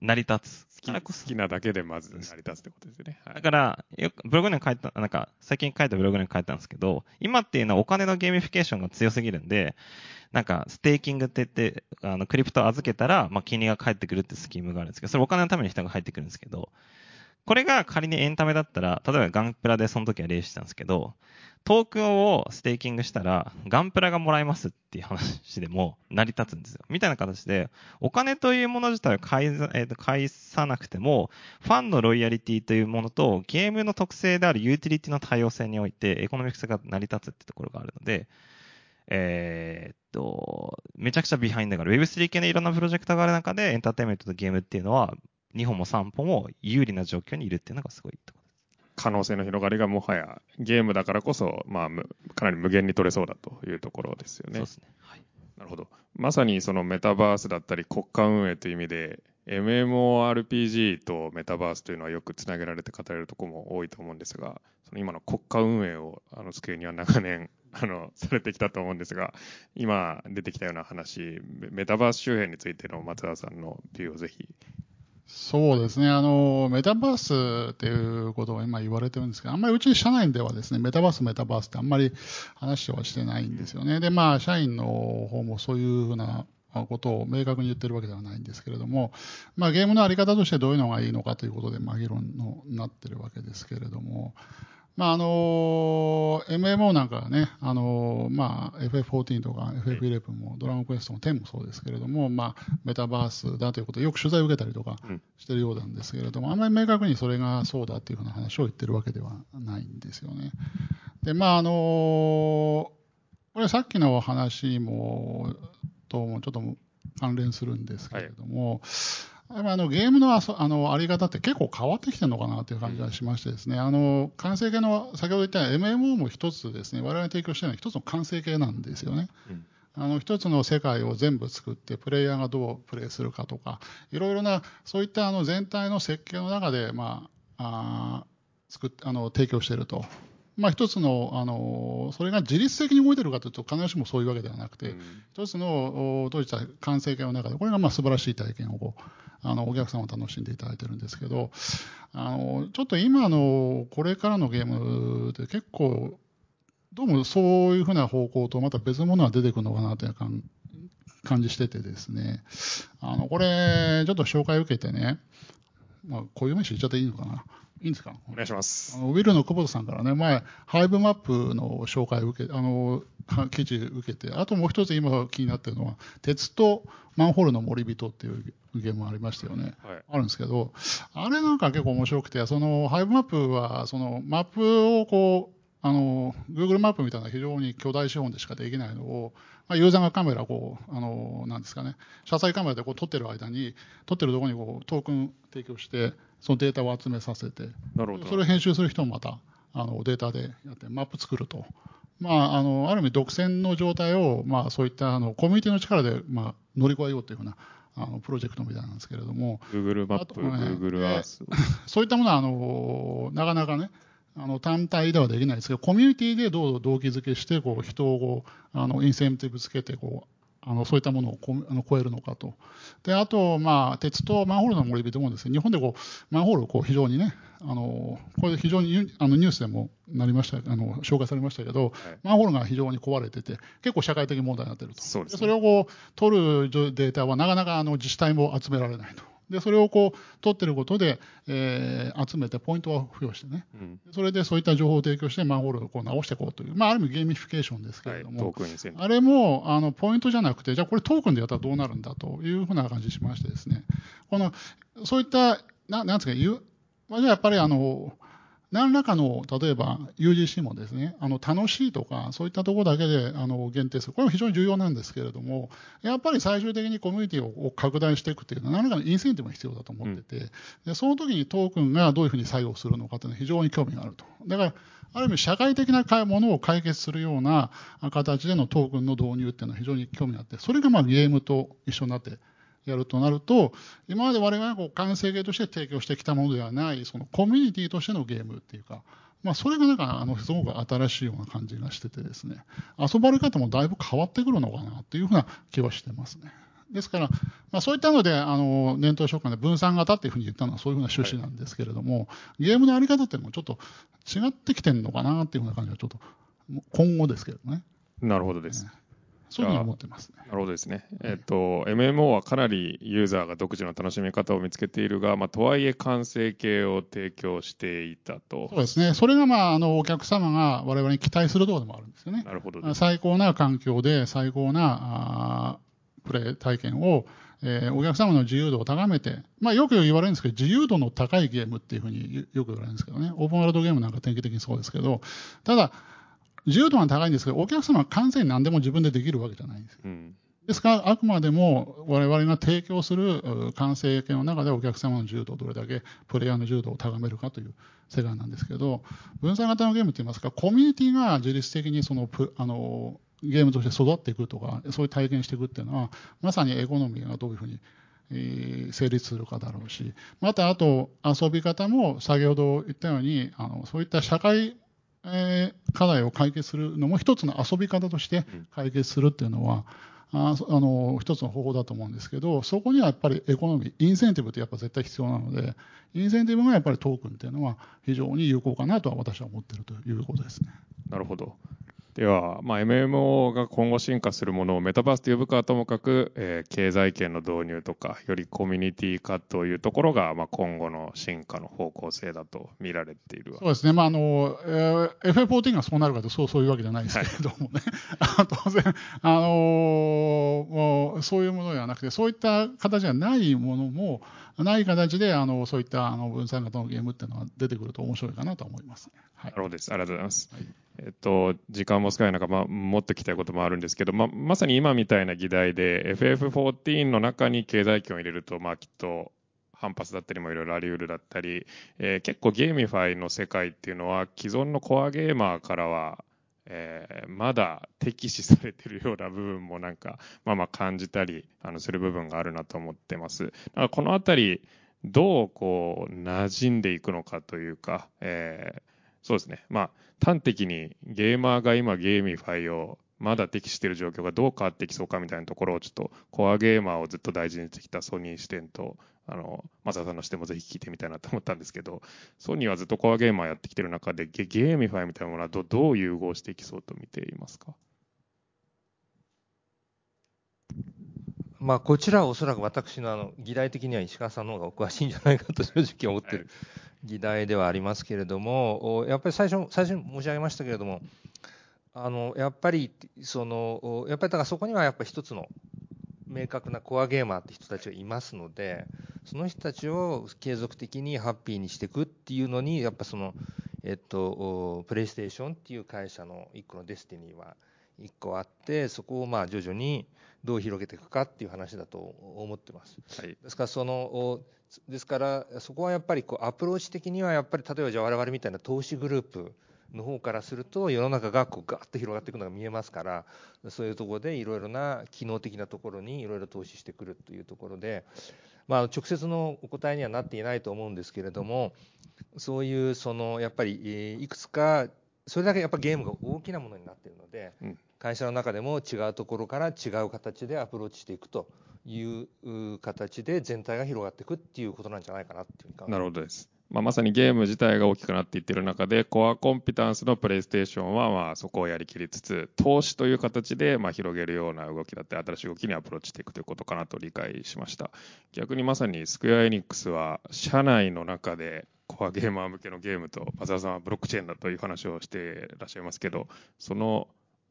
成り立つ。好き好きなだけでまず成り立つってことですよね。はいだから、よくブログにも書いた、なんか、最近書いたブログにも書いたんですけど、今っていうのはお金のゲーミフィケーションが強すぎるんで、なんか、 staking って言って、あの、 crypto を預けたら、まあ、金利が返ってくるってスキームがあるんですけど、それお金のために人が入ってくるんですけど、これが仮にエンタメだったら、例えばガンプラでその時は例してたんですけど、トークンを staking したら、ガンプラがもらえますっていう話でも成り立つんですよ。みたいな形で、お金というもの自体を返さ,、えーと返さなくても、ファンのロイヤリティというものと、ゲームの特性であるユーティリティの多様性において、エコノミクスが成り立つってところがあるので、えーっと、めちゃくちゃビハインドがある。Web3 系のいろんなプロジェクトがある中で、エンターテインメントとゲームっていうのは、2本も3本も有利な状況にいるっていうのがすごい可能性の広がりがもはやゲームだからこそ、まあ、むかなり無限に取れそうだというところですよね。そうですね。はい。なるほど。まさにそのメタバースだったり国家運営という意味で、MMORPG とメタバースというのはよくつなげられて語られるところも多いと思うんですが、その今の国家運営をあの机には長年 あのされてきたと思うんですが、今出てきたような話、メメタバース周辺についての松田さんのビューをぜひ。そうですね、あのメタバースっていうことを今言われてるんですけど、あんまりうち社内ではですねメタバース、メタバースってあんまり話はしてないんですよね。で、まあ、社員の方もそういうふうなことを明確に言ってるわけではないんですけれども、まあ、ゲームの在り方としてどういうのがいいのかということで、まあ、議論のなってるわけですけれども、まああの MMO なんかはね、あのまあ、FF14 とか FF11 もドラゴンクエストも10もそうですけれども、まあ、メタバースだということでよく取材を受けたりとかうんしてるようなんですけれども、あまり明確にそれがそうだっていうふうな話を言ってるわけではないんですよね。で、まああのこれさっきの話もともちょっと関連するんですけれども、やっぱあのゲームのあそあのあり方って結構変わってきてるのかなという感じがしましてですね、あの完成形の先ほど言った MMO も一つですね、我々に提供しているのは一つの完成形なんですよね。うんあの一つの世界を全部作って、プレイヤーがどうプレイするかとか、いろいろな、そういったあの全体の設計の中で、まあ、あー作っあの提供していると。まあ、一つの、あの、それが自律的に動いているかというと、必ずしもそういうわけではなくて、うん一つのお閉じた完成形の中で、これがまあ素晴らしい体験をあのお客様を楽しんでいただいてるんですけど、あのちょっと今のこれからのゲームって結構、どうもそういうふうな方向とまた別のものが出てくるのかなという感感じしててですね、あのこれ、ちょっと紹介を受けてね、まあ、こういう名詞言っちゃっていいのかな。いいんですか？お願いしますあ。のウィルの久保田さんからね、前、ハイブマップの紹介を受けあのは記事受けて、あともう一つ今気になってるのは、鉄とマンホールの森人っていうゲームがありましたよね。はい。あるんですけど、あれなんか結構面白くて、そのハイブマップは、そのマップをこう、あの Google マップみたいな非常に巨大資本でしかできないのを、まあ、ユーザーがカメラをこう、あのなんですかね、車載カメラでこう撮ってる間に、撮ってるところにこうトークン提供して、そのデータを集めさせて、なるほど。それを編集する人もまたあのデータでやってマップ作ると、まあ、あのある意味独占の状態を、まあ、そういったあのコミュニティの力で、まあ、乗り越えようというふうなあのプロジェクトみたいなんですけれども Google マップ、ね Google。そういったものはあのなかなかねあの単体ではできないですけどコミュニティでどう動機づけしてこう人をこうあのインセンティブつけてこうあのそういったものをこあの超えるのかと。であと、まあ、鉄とマンホールの守り人もですね日本でこうマンホールをこう非常にねあのこれ非常にユあのニュースでもなりましたあの紹介されましたけど、マンホールが非常に壊れてて結構社会的問題になっていると。そうですねそれをこう取るデータはなかなかあの自治体も集められないと。でそれをこう取ってることで、えー集めてポイントを付与してね、うん。それでそういった情報を提供してマンホールをこう直していこうという、まあ、ある意味ゲーミフィケーションですけはい。れども、トークンインセンティブあれもあのポイントじゃなくて、じゃあこれトークンでやったらどうなるんだというふうな感じしましてですね、このそういった、ななんですか、ゆまあ、じゃあやっぱりあの、何らかの、例えば UGC もですね、あの楽しいとか、そういったところだけであの限定する、これは非常に重要なんですけれども、やっぱり最終的にコミュニティを拡大していくというのは、何らかのインセンティブが必要だと思ってて、うん、でその時にトークンがどういうふうに作用するのかというのは非常に興味があると。だからある意味、社会的なものを解決するような形でのトークンの導入っていうのは非常に興味があって、それがまあゲームと一緒になってやるとなると、今まで我々がこう完成形として提供してきたものではない、そのコミュニティとしてのゲームっていうか、まあ、それがなんか、あの、すごく新しいような感じがしててですね、遊ばれ方もだいぶ変わってくるのかなっていうふうな気はしてますね。ですから、まあ、そういったので、あの、念頭召喚で分散型っていうふうに言ったのはそういうふうな趣旨なんですけれども、はい、ゲームのあり方っていうのもちょっと違ってきてるのかなっていうふうな感じはちょっと、今後ですけどね。なるほどです。そういうふうに思ってます、ね、なるほどですね。えっと、MMO はかなりユーザーが独自の楽しみ方を見つけているが、まあ、とはいえ完成形を提供していたと。そうですね。それが、まあ、あの、お客様が我々に期待するところでもあるんですよね。なるほど。最高な環境で最高な、あプレイ体験を、えー、お客様の自由度を高めて、まあ、よく言われるんですけど、自由度の高いゲームっていうふうによく言われるんですけどね、オープンワールドゲームなんか典型的にそうですけど、ただ、自由度は高いんですけど、お客様は完全に何でも自分でできるわけじゃないんですよ。うんですから、あくまでも我々が提供する完成形の中でお客様の自由度をどれだけプレイヤーの自由度を高めるかという世界なんですけど、分散型のゲームといいますか、コミュニティが自律的にそのあのゲームとして育っていくとか、そういう体験していくっていうのは、まさにエコノミーがどういうふうに、えー、成立するかだろうし、またあと遊び方も先ほど言ったように、あのそういった社会えー、課題を解決するのも一つの遊び方として解決するっていうのは、うん、ああの一つの方法だと思うんですけど、そこにはやっぱりエコノミー、インセンティブってやっぱ絶対必要なので、インセンティブがやっぱりトークンっていうのは非常に有効かなとは私は思っているということですね。なるほど。では、まあ、MMO が今後進化するものをメタバースと呼ぶかはともかく、えー、経済圏の導入とか、よりコミュニティ化というところが、まあ、今後の進化の方向性だと見られているそうですね、まああのえー、FF14 がそうなるかとそうそういうわけじゃないですけれどもね、はい、当然、あのー、もうそういうものではなくて、そういった形じゃないものも、ない形であのそういったあの分散型のゲームっていうのは出てくると面白いかなと思います、ね、はい、なるほどです。ありがとうございます。はいえっと、時間も少ない中、まあ、もっと聞きたいこともあるんですけど、まあ、まさに今みたいな議題で FF14 の中に経済圏を入れると、まあ、きっと反発だったりもいろいろあり得るだったり、えー、結構 GameFi の世界っていうのは既存のコアゲーマーからは、えー、まだ敵視されてるような部分もなんか、まあまあ感じたりあのする部分があるなと思ってます。だからこのあたりどうこう馴染んでいくのかというか、えー、そうですね。まあ端的にゲーマーが今 GameFi をまだ敵視している状況がどう変わってきそうかみたいなところをちょっとコアゲーマーをずっと大事にしてきたソニー視点とあの松田さんの視点もぜひ聞いてみたいなと思ったんですけどソニーはずっとコアゲーマーやってきてる中でゲ GameFi みたいなものはどどう融合していきそうと見ていますか？まあ、こちらはおそらく私のあの議題的には石川さんの方がお詳しいんじゃないかと正直思ってる議題ではありますけれども、やっぱり最初最初に申し上げましたけれども、あのやっぱりそのやっぱりだからそこにはやっぱり一つの明確なコアゲーマーって人たちがいますのでその人たちを継続的にハッピーにしていくっていうのにやっぱそのえっとプレイステーションっていう会社の一個の destiny は一個あってそこをまあ徐々にどう広げていくかっていう話だと思ってます。はい、ですからそのですからそこはやっぱりこうアプローチ的にはやっぱり例えばじゃあ我々みたいな投資グループの方からすると世の中がこうガッと広がっていくのが見えますからそういうところでいろいろな機能的なところにいろいろ投資してくるというところで、まあ、直接のお答えにはなっていないと思うんですけれどもそういうそのやっぱりいくつかそれだけやっぱゲームが大きなものになっているので、会社の中でも違うところから違う形でアプローチしていくという形で全体が広がっていくっていうことなんじゃないかなっていうふうに考えます。なるほどです。まあ、まさにゲーム自体が大きくなっていってる中で、コアコンピタンスのプレイステーションはまあそこをやりきりつつ、投資という形でまあ広げるような動きだったり、新しい動きにアプローチしていくということかなと理解しました。逆にまさにスクエアエニックスは、社内の中でコアゲーマー向けのゲームと、松田さんはブロックチェーンだという話をしていらっしゃいますけど、その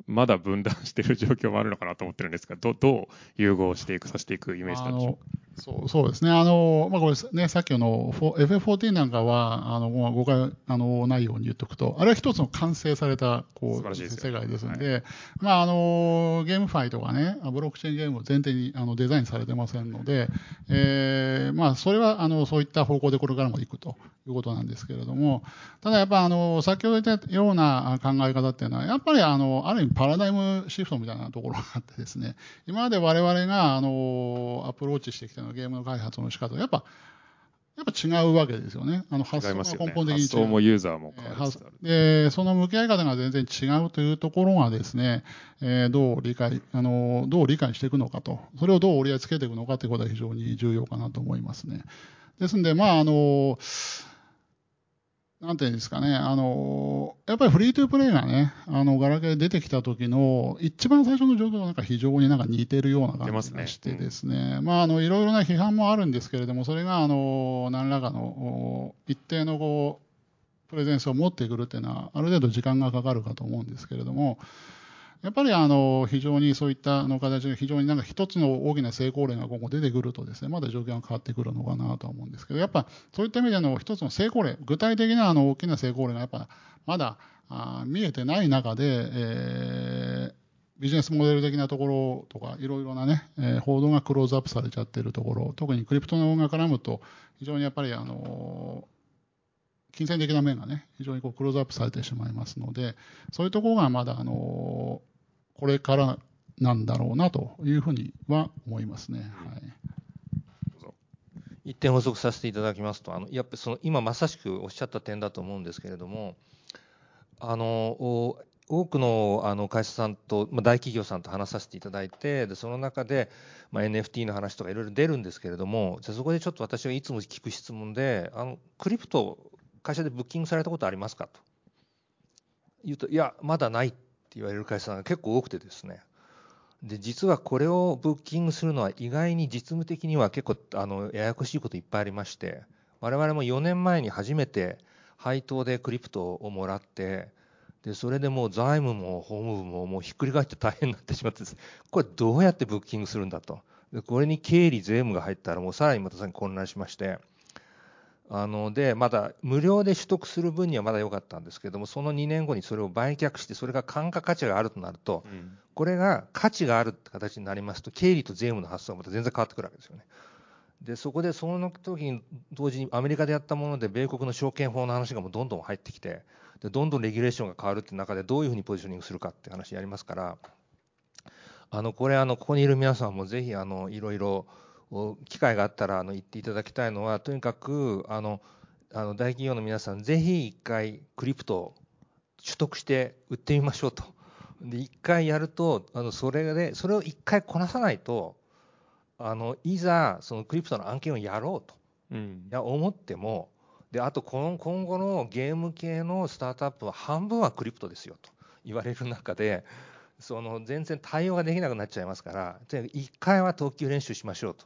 まだ分断している状況もあるのかなと思ってるんですが、どどう融合していく、させていくイメージなんでしょうか？そう。そうですね、あのまあ、これね、さっきの FF14 なんかは、あのまあ、誤解あのないように言っておくと、あれは一つの完成されたこう世界ですので、はい、まあ、あのゲームファイとかね、ブロックチェーンゲームを前提にあのデザインされてませんので、えーまあ、それはあのそういった方向でこれからもいくということなんですけれども、ただやっぱあの、先ほど言ったような考え方っていうのは、やっぱりあのある意味パラダイムシフトみたいなところがあってですね、今まで我々があのアプローチしてきたのゲームの開発の仕方やっぱ、やっぱ違うわけですよね。あの発想が根本的に違う。発想もユーザーも変わで、その向き合い方が全然違うというところがですね、えー、どう理解、あの、どう理解していくのかと、それをどう折り合いつけていくのかということは非常に重要かなと思いますね。ですんで、まあ、あの、なんていうんですかね、あの、やっぱりフリートゥープレイがね、あの、ガラケー出てきた時の、一番最初の状況がなんか非常になんか似てるような感じがしてですね、すねまあ、あの、いろいろな批判もあるんですけれども、それが、あの、何らかの、一定のこう、プレゼンスを持ってくるっていうのは、ある程度時間がかかるかと思うんですけれども、やっぱりあの非常にそういったの形で非常になんか一つの大きな成功例が今後出てくるとですねまだ状況が変わってくるのかなと思うんですけどやっぱそういった意味での一つの成功例具体的なあの大きな成功例がやっぱまだあ見えてない中で、えー、ビジネスモデル的なところとかいろいろなね、えー、報道がクローズアップされちゃってるところ特にクリプトのが絡むと非常にやっぱりあの金銭的な面がね非常にこうクローズアップされてしまいますのでそういうところがまだあのこれからなんだろうなというふうには思いますね。はい。一点補足させていただきますと、あのやっぱその今まさしくおっしゃった点だと思うんですけれども、あの多くのあの会社さんと、まあ、大企業さんと話させていただいて、でその中で、まあ、NFT の話とかいろいろ出るんですけれども、じゃそこでちょっと私がいつも聞く質問で、あのクリプト、会社でブッキングされたことありますかと。言うと、いや、まだないっ言われる会社さんが結構多くてですね。で実はこれをブッキングするのは意外に実務的には結構あのややこしいこといっぱいありまして我々も4年前に初めて配当でクリプトをもらってでそれでもう財務も法務部ももうひっくり返って大変になってしまってこれどうやってブッキングするんだと。でこれに経理税務が入ったらもうさらにまたさらに混乱しまして。あのでまだ無料で取得する分にはまだ良かったんですけどもその2年後にそれを売却してそれが換価価値があるとなると、うん、これが価値があるって形になりますと経理と税務の発想がまた全然変わってくるわけですよね。でそこでその時に同時にアメリカでやったもので米国の証券法の話がもうどんどん入ってきてでどんどんレギュレーションが変わるっていう中でどういうふうにポジショニングするかって話やりますからあのこれあのここにいる皆さんもぜひあのいろいろ機会があったらあの言っていただきたいのはとにかくあのあの大企業の皆さんぜひ一回クリプトを取得して売ってみましょうと。で一回やるとあのそれでそれを一回こなさないとあのいざそのクリプトの案件をやろうと、うん、いや思ってもであとこの今後のゲーム系のスタートアップは半分はクリプトですよと。言われる中でその全然対応ができなくなっちゃいますから一回は投球練習しましょうと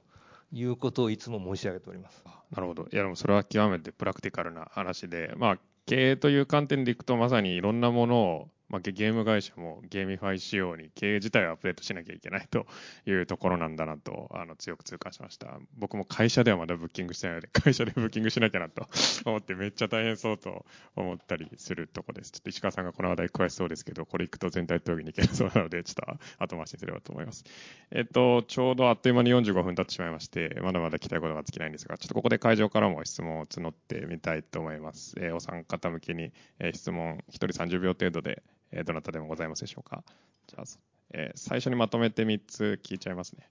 いうことをいつも申し上げております。なるほど。いや、でもそれは極めてプラクティカルな話で、まあ、経営という観点でいくと、まさにいろんなものをまあ、ゲーム会社も gamify 仕様に経営自体をアップデートしなきゃいけないというところなんだなとあの強く痛感しました。僕も会社ではまだブッキングしてないので、会社でブッキングしなきゃなと思ってめっちゃ大変そうと思ったりするとこです。ちょっと石川さんがこの話題詳しそうですけど、これ行くと全体討議に行けそうなので、ちょっと後回しにすればと思います。えっと、ちょうどあっという間に45分経ってしまいまして、まだまだ聞きたいことが尽きないんですが、ちょっとここで会場からも質問を募ってみたいと思います。えー、お三方向けに、え、質問1人30秒程度でえー、どなたでもございますでしょうか。じゃあ、えー、最初にまとめて3つ聞いちゃいますね。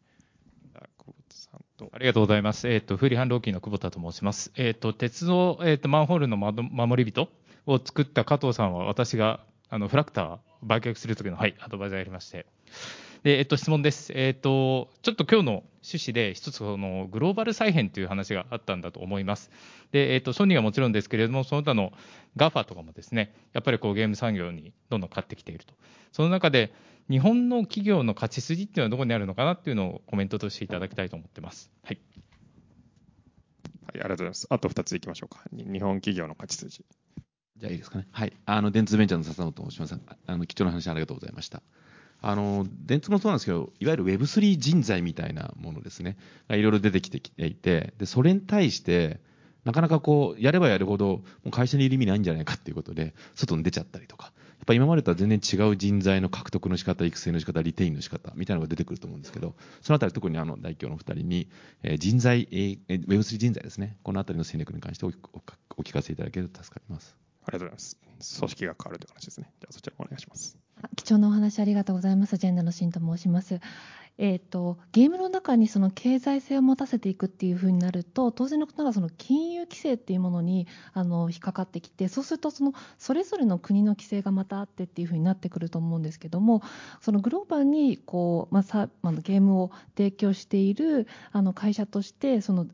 久保田さんと。ありがとうございます。えっ、ー、と、フリーハンドーキーの久保田と申します。えっ、ー、と、鉄道、えっ、ー、と、マンホールの守り人を作った加藤さんは、私が、あの、フラクター売却するときの、はい、アドバイザーやりまして、で、えっと、質問です。えっと、ちょっと今日の趣旨で一つそのグローバル再編という話があったんだと思います。で、えっと、ソニーはもちろんですけれども、その他の GAFA とかもですね、やっぱりこうゲーム産業にどんどん買ってきていると。その中で、日本の企業の勝ち筋っていうのはどこにあるのかなっていうのをコメントとしていただきたいと思ってます。はい。はい、ありがとうございます。あと2ついきましょうか。日本企業の勝ち筋。じゃあいいですかね。はい。あの、電通ベンチャーの笹野と申します。あの、貴重な話ありがとうございました。あの電通もそうなんですけど、いわゆる Web3 人材みたいなものですね、いろいろ出てきていて、でそれに対して、なかなかこう、やればやるほど、もう会社にいる意味ないんじゃないかっていうことで、外に出ちゃったりとか、やっぱ今までとは全然違う人材の獲得の仕方、育成の仕方、リテインの仕方みたいなのが出てくると思うんですけど、そのあたり特にあの代表のお二人に、え、人材、えー、Web3 人材ですね、このあたりの戦略に関してお聞かせいただけると助かります。ありがとうございます。組織が変わるという話ですね。じゃあそちらお願いします。貴重なお話ありがとうございます。ジェンダーのシンと申します。えーと、ゲームの中にその経済性を持たせていくっていうふうになると当然のことながらその金融規制っていうものにあの引っかかってきてそうするとそのそれぞれの国の規制がまたあってっていうふうになってくると思うんですけどもそのグローバルにこう、まあ、さあのゲームを提供しているあの会社としてその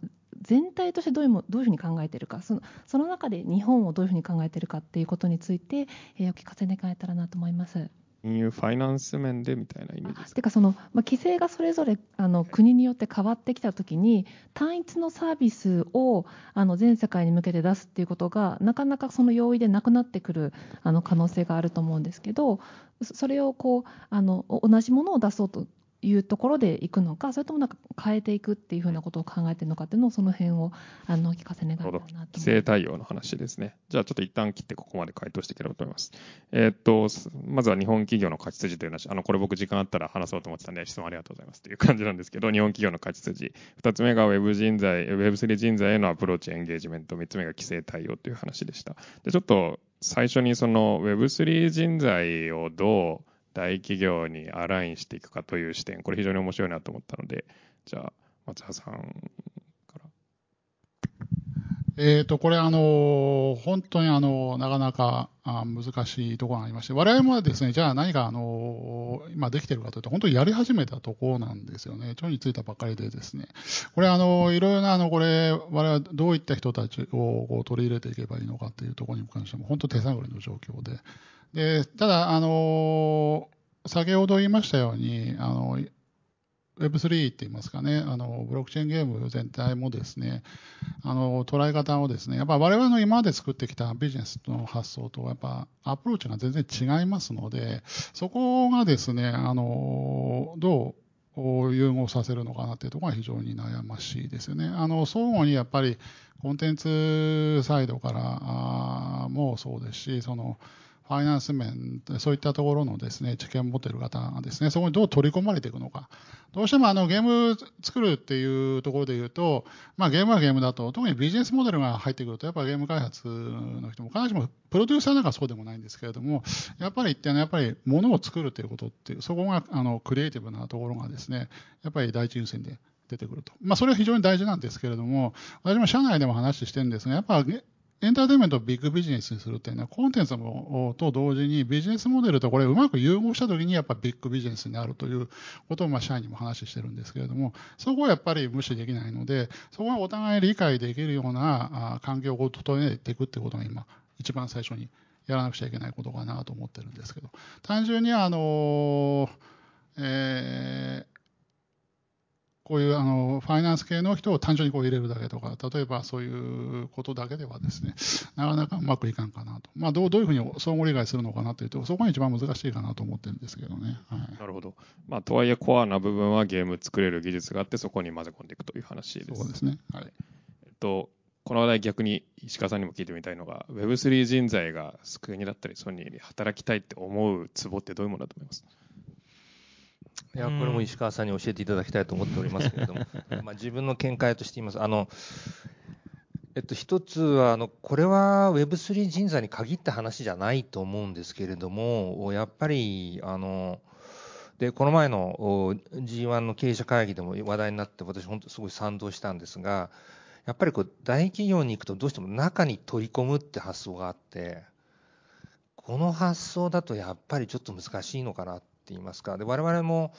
全体としてどういうどういうふうに考えているかそのその中で日本をどういうふうに考えているかっていうことについて、えー、お聞かせ願えたらなと思います。金融ファイナンス面でみたいなイメージですか？かその、まあ、規制がそれぞれあの国によって変わってきたときに単一のサービスをあの全世界に向けて出すっていうことがなかなかその容易でなくなってくるあの可能性があると思うんですけどそれをこうあの同じものを出そうというところでいくのか、それともなんか変えていくっていうふうなことを考えているのかっていうのを、その辺をあの聞かせ願いたいなと規制対応の話ですね。じゃあちょっと一旦切ってここまで回答していければと思います。えー、っと、まずは日本企業の勝ち筋という話、あの、これ僕時間あったら話そうと思ってたんで、質問ありがとうございますという感じなんですけど、日本企業の勝ち筋。二つ目が Web 人材、Web3 人材へのアプローチ、エンゲージメント。三つ目が規制対応という話でした。で、ちょっと最初にその Web3 人材をどう大企業にアラインしていくかという視点、これ非常に面白いなと思ったので、じゃあ、松葉さんから。えっ、と、これ、あの、本当にあの、なかなか難しいところがありまして、我々もですね、じゃあ何か、あの、今できてるかというと、本当にやり始めたところなんですよね。ちょについたばっかりでですね。これ、あの、いろいろな、あの、これ、我々はどういった人たちをこう取り入れていけばいいのかというところに関しても、本当手探りの状況で、でただ、あの先ほど言いましたように、あの Web3 って言いますかね、あのブロックチェーンゲーム全体もですね、あの捉え方をですね、やっぱ我々の今まで作ってきたビジネスの発想とやっぱアプローチが全然違いますので、そこがですね、あのどう融合させるのかなっていうところが非常に悩ましいですよね。あの相互にやっぱりコンテンツサイドからもそうですし、そのファイナンス面、そういったところのですね、知見を持っている方がですね、そこにどう取り込まれていくのか。どうしてもあのゲーム作るっていうところで言うと、まあゲームはゲームだと、特にビジネスモデルが入ってくると、やっぱゲーム開発の人も、必ずしもプロデューサーなんかそうでもないんですけれども、やっぱり一点やっぱり物を作るということっていう、そこがあのクリエイティブなところがですね、やっぱり第一優先で出てくると。まあそれは非常に大事なんですけれども、私も社内でも話してるんですが、やっぱエンターテインメントをビッグビジネスにするっていうのは、コンテンツもと同時にビジネスモデルとこれうまく融合したときにやっぱビッグビジネスになるということをまあ社員にも話してるんですけれども、そこはやっぱり無視できないので、そこはお互い理解できるような環境を整えていくってことが今、一番最初にやらなくちゃいけないことかなと思ってるんですけど、単純にあの、えーこういうあのファイナンス系の人を単純にこう入れるだけとか、例えばそういうことだけではですね、なかなかうまくいかんかなと。まあ、どうどういうふうに相互理解するのかなというと、そこが一番難しいかなと思ってるんですけどね。はい、なるほど。まあ、とはいえ、コアな部分はゲーム作れる技術があって、そこに混ぜ込んでいくという話です。そうですね。はい。えっと、この話題逆に石川さんにも聞いてみたいのが、Web3 人材が国だったりソニーに働きたいって思うツボってどういうものだと思います？いや、これも石川さんに教えていただきたいと思っておりますけれども、まあ自分の見解として言います。あの、えっと、一つは、あの、これは Web3 人材に限った話じゃないと思うんですけれども、やっぱり、あの、で、この前の G1 の経営者会議でも話題になって、私本当すごい賛同したんですが、やっぱりこう、大企業に行くとどうしても中に取り込むって発想があって、この発想だとやっぱりちょっと難しいのかなって言いますか、で我々も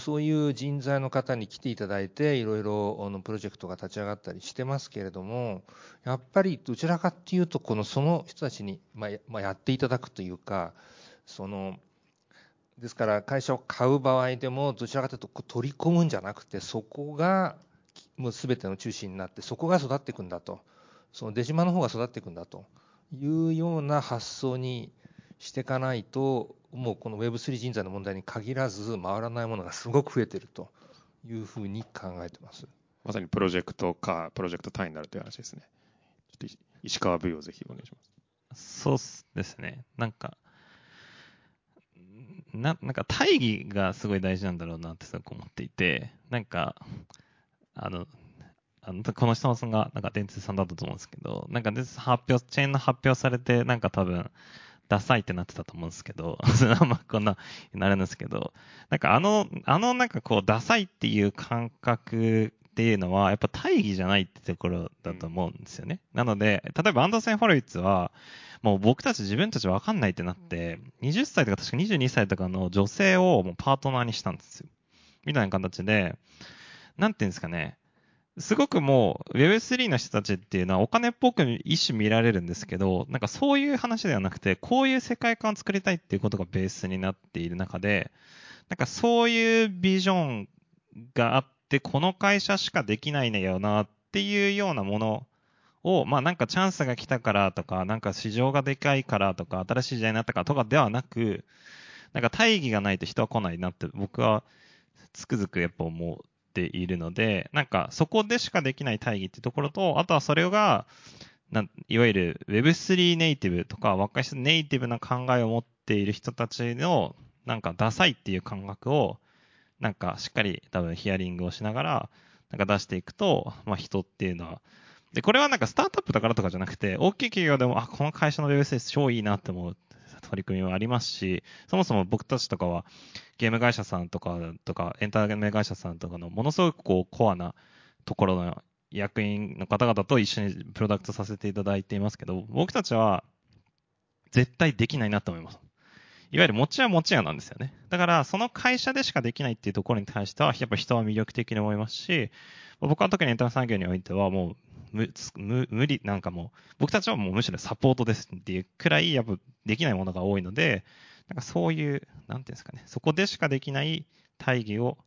そういう人材の方に来ていただいて、いろいろプロジェクトが立ち上がったりしてますけれども、やっぱりどちらかっていうと、このその人たちに、ま、ま、やっていただくというか、そのですから会社を買う場合でも、どちらかというと取り込むんじゃなくて、そこがもう全ての中心になって、そこが育っていくんだと、その出島の方が育っていくんだというような発想にしていかないと、もうこの Web3 人材の問題に限らず、回らないものがすごく増えてるというふうに考えてます。まさにプロジェクトか、プロジェクト単位になるという話ですね。ちょっと石川 V をぜひお願いします。そうですね。なんか、ななんか大義がすごい大事なんだろうなってすごく思っていて、なんか、あの、あのこの質問がなんか電通さんだったと思うんですけど、なんか電通発表、チェーンの発表されて、なんか多分、ダサいってなってたと思うんですけど、まあこんな、なるんですけど、なんかあの、あのなんかこう、ダサいっていう感覚っていうのは、やっぱ大義じゃないってところだと思うんですよね。なので、例えばアンダーセン・フォロイッツは、もう僕たち自分たち分かんないってなって、20歳とか確か22歳とかの女性をもうパートナーにしたんですよ。みたいな形で、なんていうんですかね。すごくもう Web3 の人たちっていうのはお金っぽく一種見られるんですけど、なんかそういう話ではなくて、こういう世界観を作りたいっていうことがベースになっている中で、なんかそういうビジョンがあって、この会社しかできないんだよなっていうようなものを、まあなんかチャンスが来たからとか、なんか市場がでかいからとか、新しい時代になったからとかではなく、なんか大義がないと人は来ないなって僕はつくづくやっぱ思う。ているので、なんかそこでしかできない大義っていうところと、あとはそれが、いわゆる Web3 ネイティブとか若い人ネイティブな考えを持っている人たちのなんかダサいっていう感覚をなんかしっかり多分ヒアリングをしながらなんか出していくと、まあ、人っていうのは。でこれはなんかスタートアップだからとかじゃなくて大きい企業でもあこの会社の Web3 超いいなって思う。取り組みはありますしそもそも僕たちとかはゲーム会社さんとかとかエンターテイメント会社さんとかのものすごくこうコアなところの役員の方々と一緒にプロダクトさせていただいていますけど、僕たちは絶対できないなと思います。いわゆる持ちは持ち屋なんですよね。だから、その会社でしかできないっていうところに対しては、やっぱ人は魅力的に思いますし、僕は特にエンタメ産業においてはもう無、無無理、なんかもう、僕たちはもうむしろサポートですっていうくらい、やっぱできないものが多いので、なんかそういう、なんていうんですかね、そこでしかできない大義を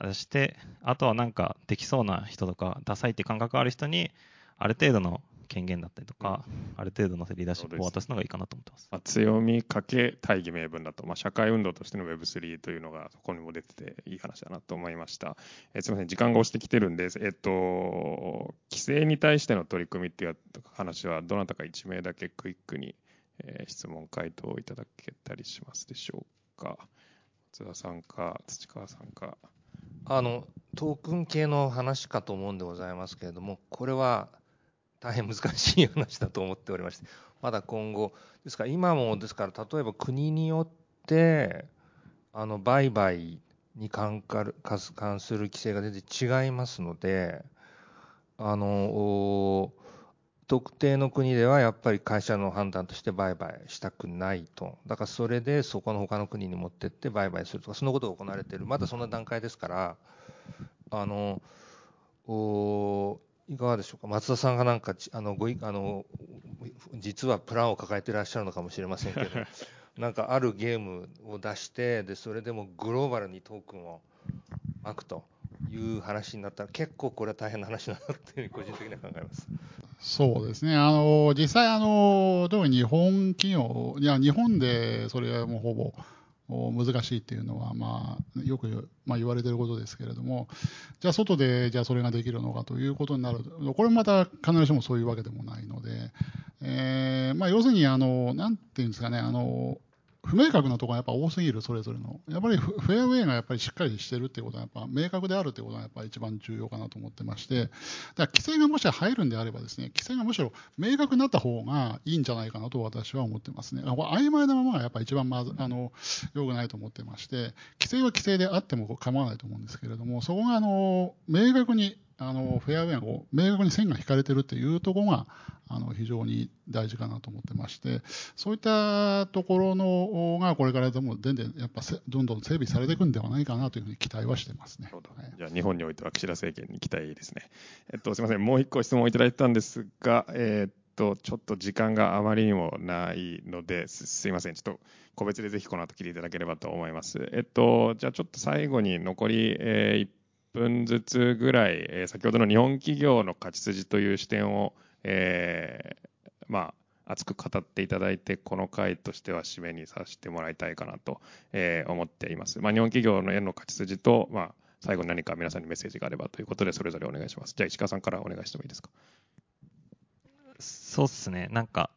出して、あとはなんかできそうな人とか、ダサいって感覚ある人に、ある程度の権限だったりとか、ある程度のリーダーシップを渡すのがいいかなと思ってます。まあ、強みかけ大義名分だと、まあ、社会運動としての Web3 というのがそこにも出てていい話だなと思いました。えーすみません、時間が押してきてるんで、えっと、規制に対しての取り組みっていう話は、どなたか1名だけクイックに、えー質問、回答いただけたりしますでしょうか。津田さんか、土川さんか。あのトークン系の話かと思うんでございますけれども、これは大変難しい話だと思っておりまして、まだ今後、ですから今もですから、例えば国によって、あの売買に関かる関する規制が全然違いますので、あの特定の国ではやっぱり会社の判断として売買したくないと、だからそれでそこの他の国に持ってって売買するとか、そのことが行われている、まだそんな段階ですから、あのおいかがでしょうか、松田さんがなんかちあのごいあの実はプランを抱えていらっしゃるのかもしれませんけど、なんかあるゲームを出して、でそれでもグローバルにトークンを巻くという話になったら、結構これは大変な話だなというふうに個人的には考えます。そうですね、あの実際あの、特に日本企業、いや、日本でそれはもうほぼお難しいっていうのは、まあ、よく、まあ、言われてることですけれども、じゃあ、外でじゃあそれができるのかということになると、これもまた必ずしもそういうわけでもないので、えーまあ、要するにあの、なんていうんですかね、あの不明確なところがやっぱ多すぎる、それぞれの。やっぱりフェアウェイがやっぱりしっかりしてるっていうことは、やっぱ明確であるっていうことがやっぱり一番重要かなと思ってまして、だから規制がもし入るんであればですね、規制がむしろ明確になった方がいいんじゃないかなと私は思ってますね。あこれ曖昧なままがやっぱり一番まず、あの、良くないと思ってまして、規制は規制であっても構わないと思うんですけれども、そこがあの、明確に、あの、フェアウェイがこう明確に線が引かれてるっていうところが、あの、非常に大事かなと思ってまして、そういったところのがこれからでも全然やっぱせどんどん整備されていくんではないかなというふうに期待はしてますね。はいじゃあ、日本においては岸田政権に期待ですね。えっと、すみません、もう一個質問をいただいたんですが、えーっと、ちょっと時間があまりにもないので、すすいません、ちょっと個別でぜひこの後聞いていただければと思います。えっと、じゃあちょっと最後に残り、えー1分ずつぐらい、えー先ほどの日本企業の勝ち筋という視点を、えーまあ、熱く語っていただいて、この回としては締めにさせてもらいたいかなと、え、思っています。まあ、日本企業の円の勝ち筋と、まあ、最後に何か皆さんにメッセージがあればということで、それぞれお願いします。じゃあ、石川さんからお願いしてもいいですか？そうっすね。なんか、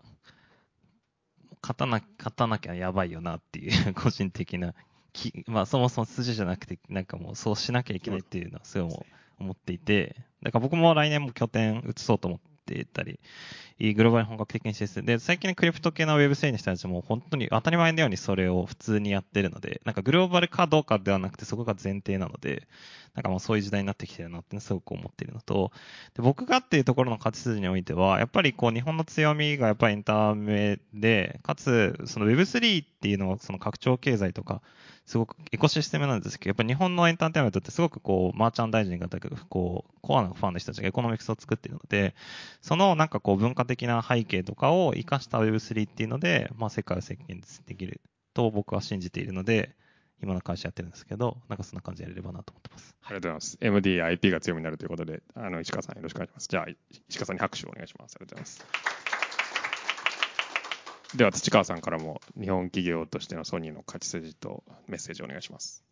勝たな、勝たなきゃやばいよなっていう個人的なき、まあそもそも筋じゃなくて、なんかもうそうしなきゃいけないっていうのはすごい思っていて、だから僕も来年も拠点移そうと思っていたり、グローバル本格的にしてで、最近のクリプト系の Web3 の人たちも本当に当たり前のようにそれを普通にやってるので、なんかグローバルかどうかではなくてそこが前提なので、なんかもうそういう時代になってきてるなってすごく思っているのと、で僕がっていうところの勝ち筋においては、やっぱりこう日本の強みがやっぱりエンタメで、かつその Web3 っていうのはその拡張経済とか、すごくエコシステムなんですけど、やっぱ日本のエンターテイメントってすごくこう、マーチャンダイジングがこう、コアなファンの人たちが economics を作っているので、そのなんかこう文化的な背景とかを活かした Web3 っていうので、まあ世界を席巻できると僕は信じているので、今の会社やってるんですけど、なんかそんな感じでやれればなと思ってます。ありがとうございます。MD、IP が強みになるということで、あの、石川さんよろしくお願いします。じゃあ、石川さんに拍手をお願いします。ありがとうございます。では土川さんからも日本企業としてのソニーの勝ち筋とメッセージをお願いします。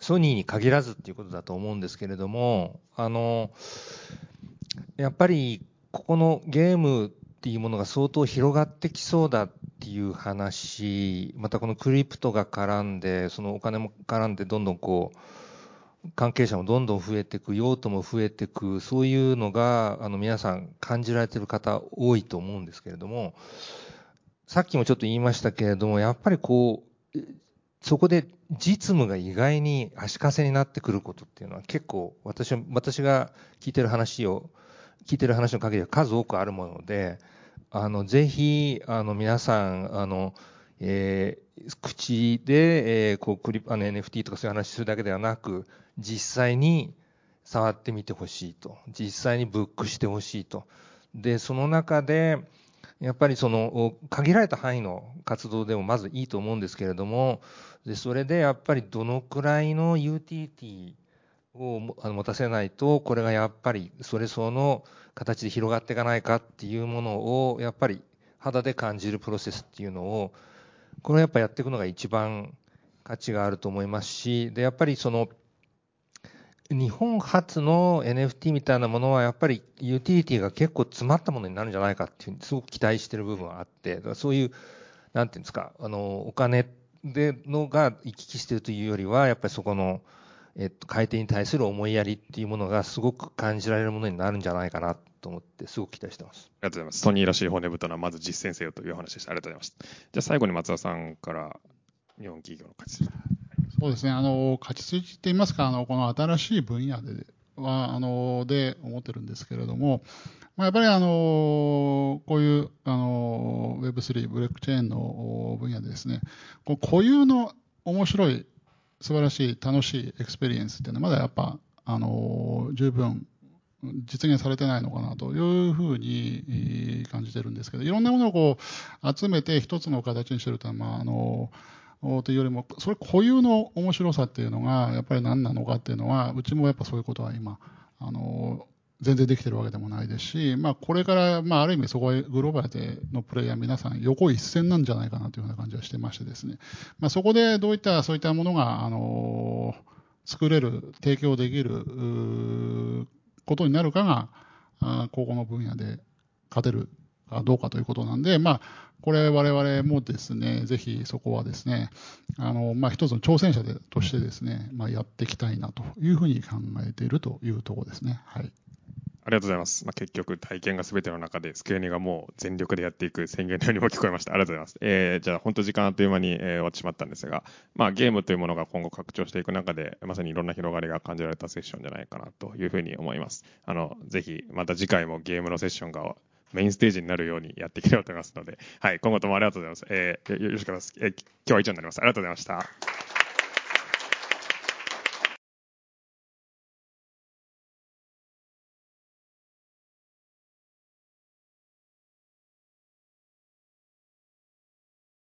ソニーに限らずっていうことだと思うんですけれども、あの、やっぱりここのゲームっていうものが相当広がってきそうだっていう話、またこのクリプトが絡んで、そのお金も絡んでどんどんこう、関係者もどんどん増えていく、用途も増えていく、そういうのが、あの、皆さん感じられている方多いと思うんですけれども、さっきもちょっと言いましたけれども、やっぱりこう、そこで実務が意外に足かせになってくることっていうのは結構私、私が聞いてる話を、聞いてる話の限りは数多くあるもので、あの、ぜひ、あの、皆さん、あの、えー、口で、えー、こうクリあの NFT とかそういう話するだけではなく、実際に触ってみてほしいと。実際にブックしてほしいと。で、その中で、やっぱりその、限られた範囲の活動でもまずいいと思うんですけれども、で、それでやっぱりどのくらいのユーティリティを持たせないと、これがやっぱりそれ相の形で広がっていかないかっていうものを、やっぱり肌で感じるプロセスっていうのを、これはやっぱやっていくのが一番価値があると思いますし、で、やっぱりその、日本初の NFT みたいなものはやっぱりユーティリティが結構詰まったものになるんじゃないかっていうすごく期待してる部分はあって、そういう、なんていうんですか、あの、お金でのが行き来してるというよりは、やっぱりそこの、えっと、買い手に対する思いやりっていうものがすごく感じられるものになるんじゃないかな。と思って、すごく期待してます。ありがとうございます。ソニーらしい骨太な、まず実践せよという話でした。ありがとうございました。じゃあ最後に松田さんから日本企業の勝ち筋。そうですね、あの勝ち筋って言いますか、あのこの新しい分野ではあので思ってるんですけれども、まあ、やっぱりあのこういうあの Web3、ブロックチェーンの分野でですね、こう固有の面白い、素晴らしい、楽しい experience っていうのは、まだやっぱあの十分実現されてないのかなというふうに感じてるんですけど、いろんなものをこう集めて一つの形にしてるというのは、まあ、あの、というよりも、それ固有の面白さっていうのが、やっぱり何なのかっていうのは、うちもやっぱそういうことは今、あの、全然できてるわけでもないですし、まあ、これから、まあ、ある意味そこはグローバルでのプレイヤー皆さん横一線なんじゃないかなというような感じはしてましてですね、まあ、そこでどういった、そういったものが、あの、作れる、提供できる、ことになるかが、あ高校の分野で勝てるかどうかということなんで、まあ、これ我々もですね、ぜひそこはですね、あの、まあ、一つの挑戦者でとしてですね、まあ、やっていきたいなというふうに考えているというところですね。はい。ありがとうございます。まあ、結局、体験が全ての中で、スクエニがもう全力でやっていく宣言のようにも聞こえました。ありがとうございます。えー、じゃあ、本当時間あっという間に、えー、終わってしまったんですが、まあ、ゲームというものが今後拡張していく中で、まさにいろんな広がりが感じられたセッションじゃないかなというふうに思います。あの、ぜひ、また次回もゲームのセッションがメインステージになるようにやっていければと思いますので、はい、今後ともありがとうございます。えー、よろしくお願いします。えー、今日は以上になります。ありがとうございました。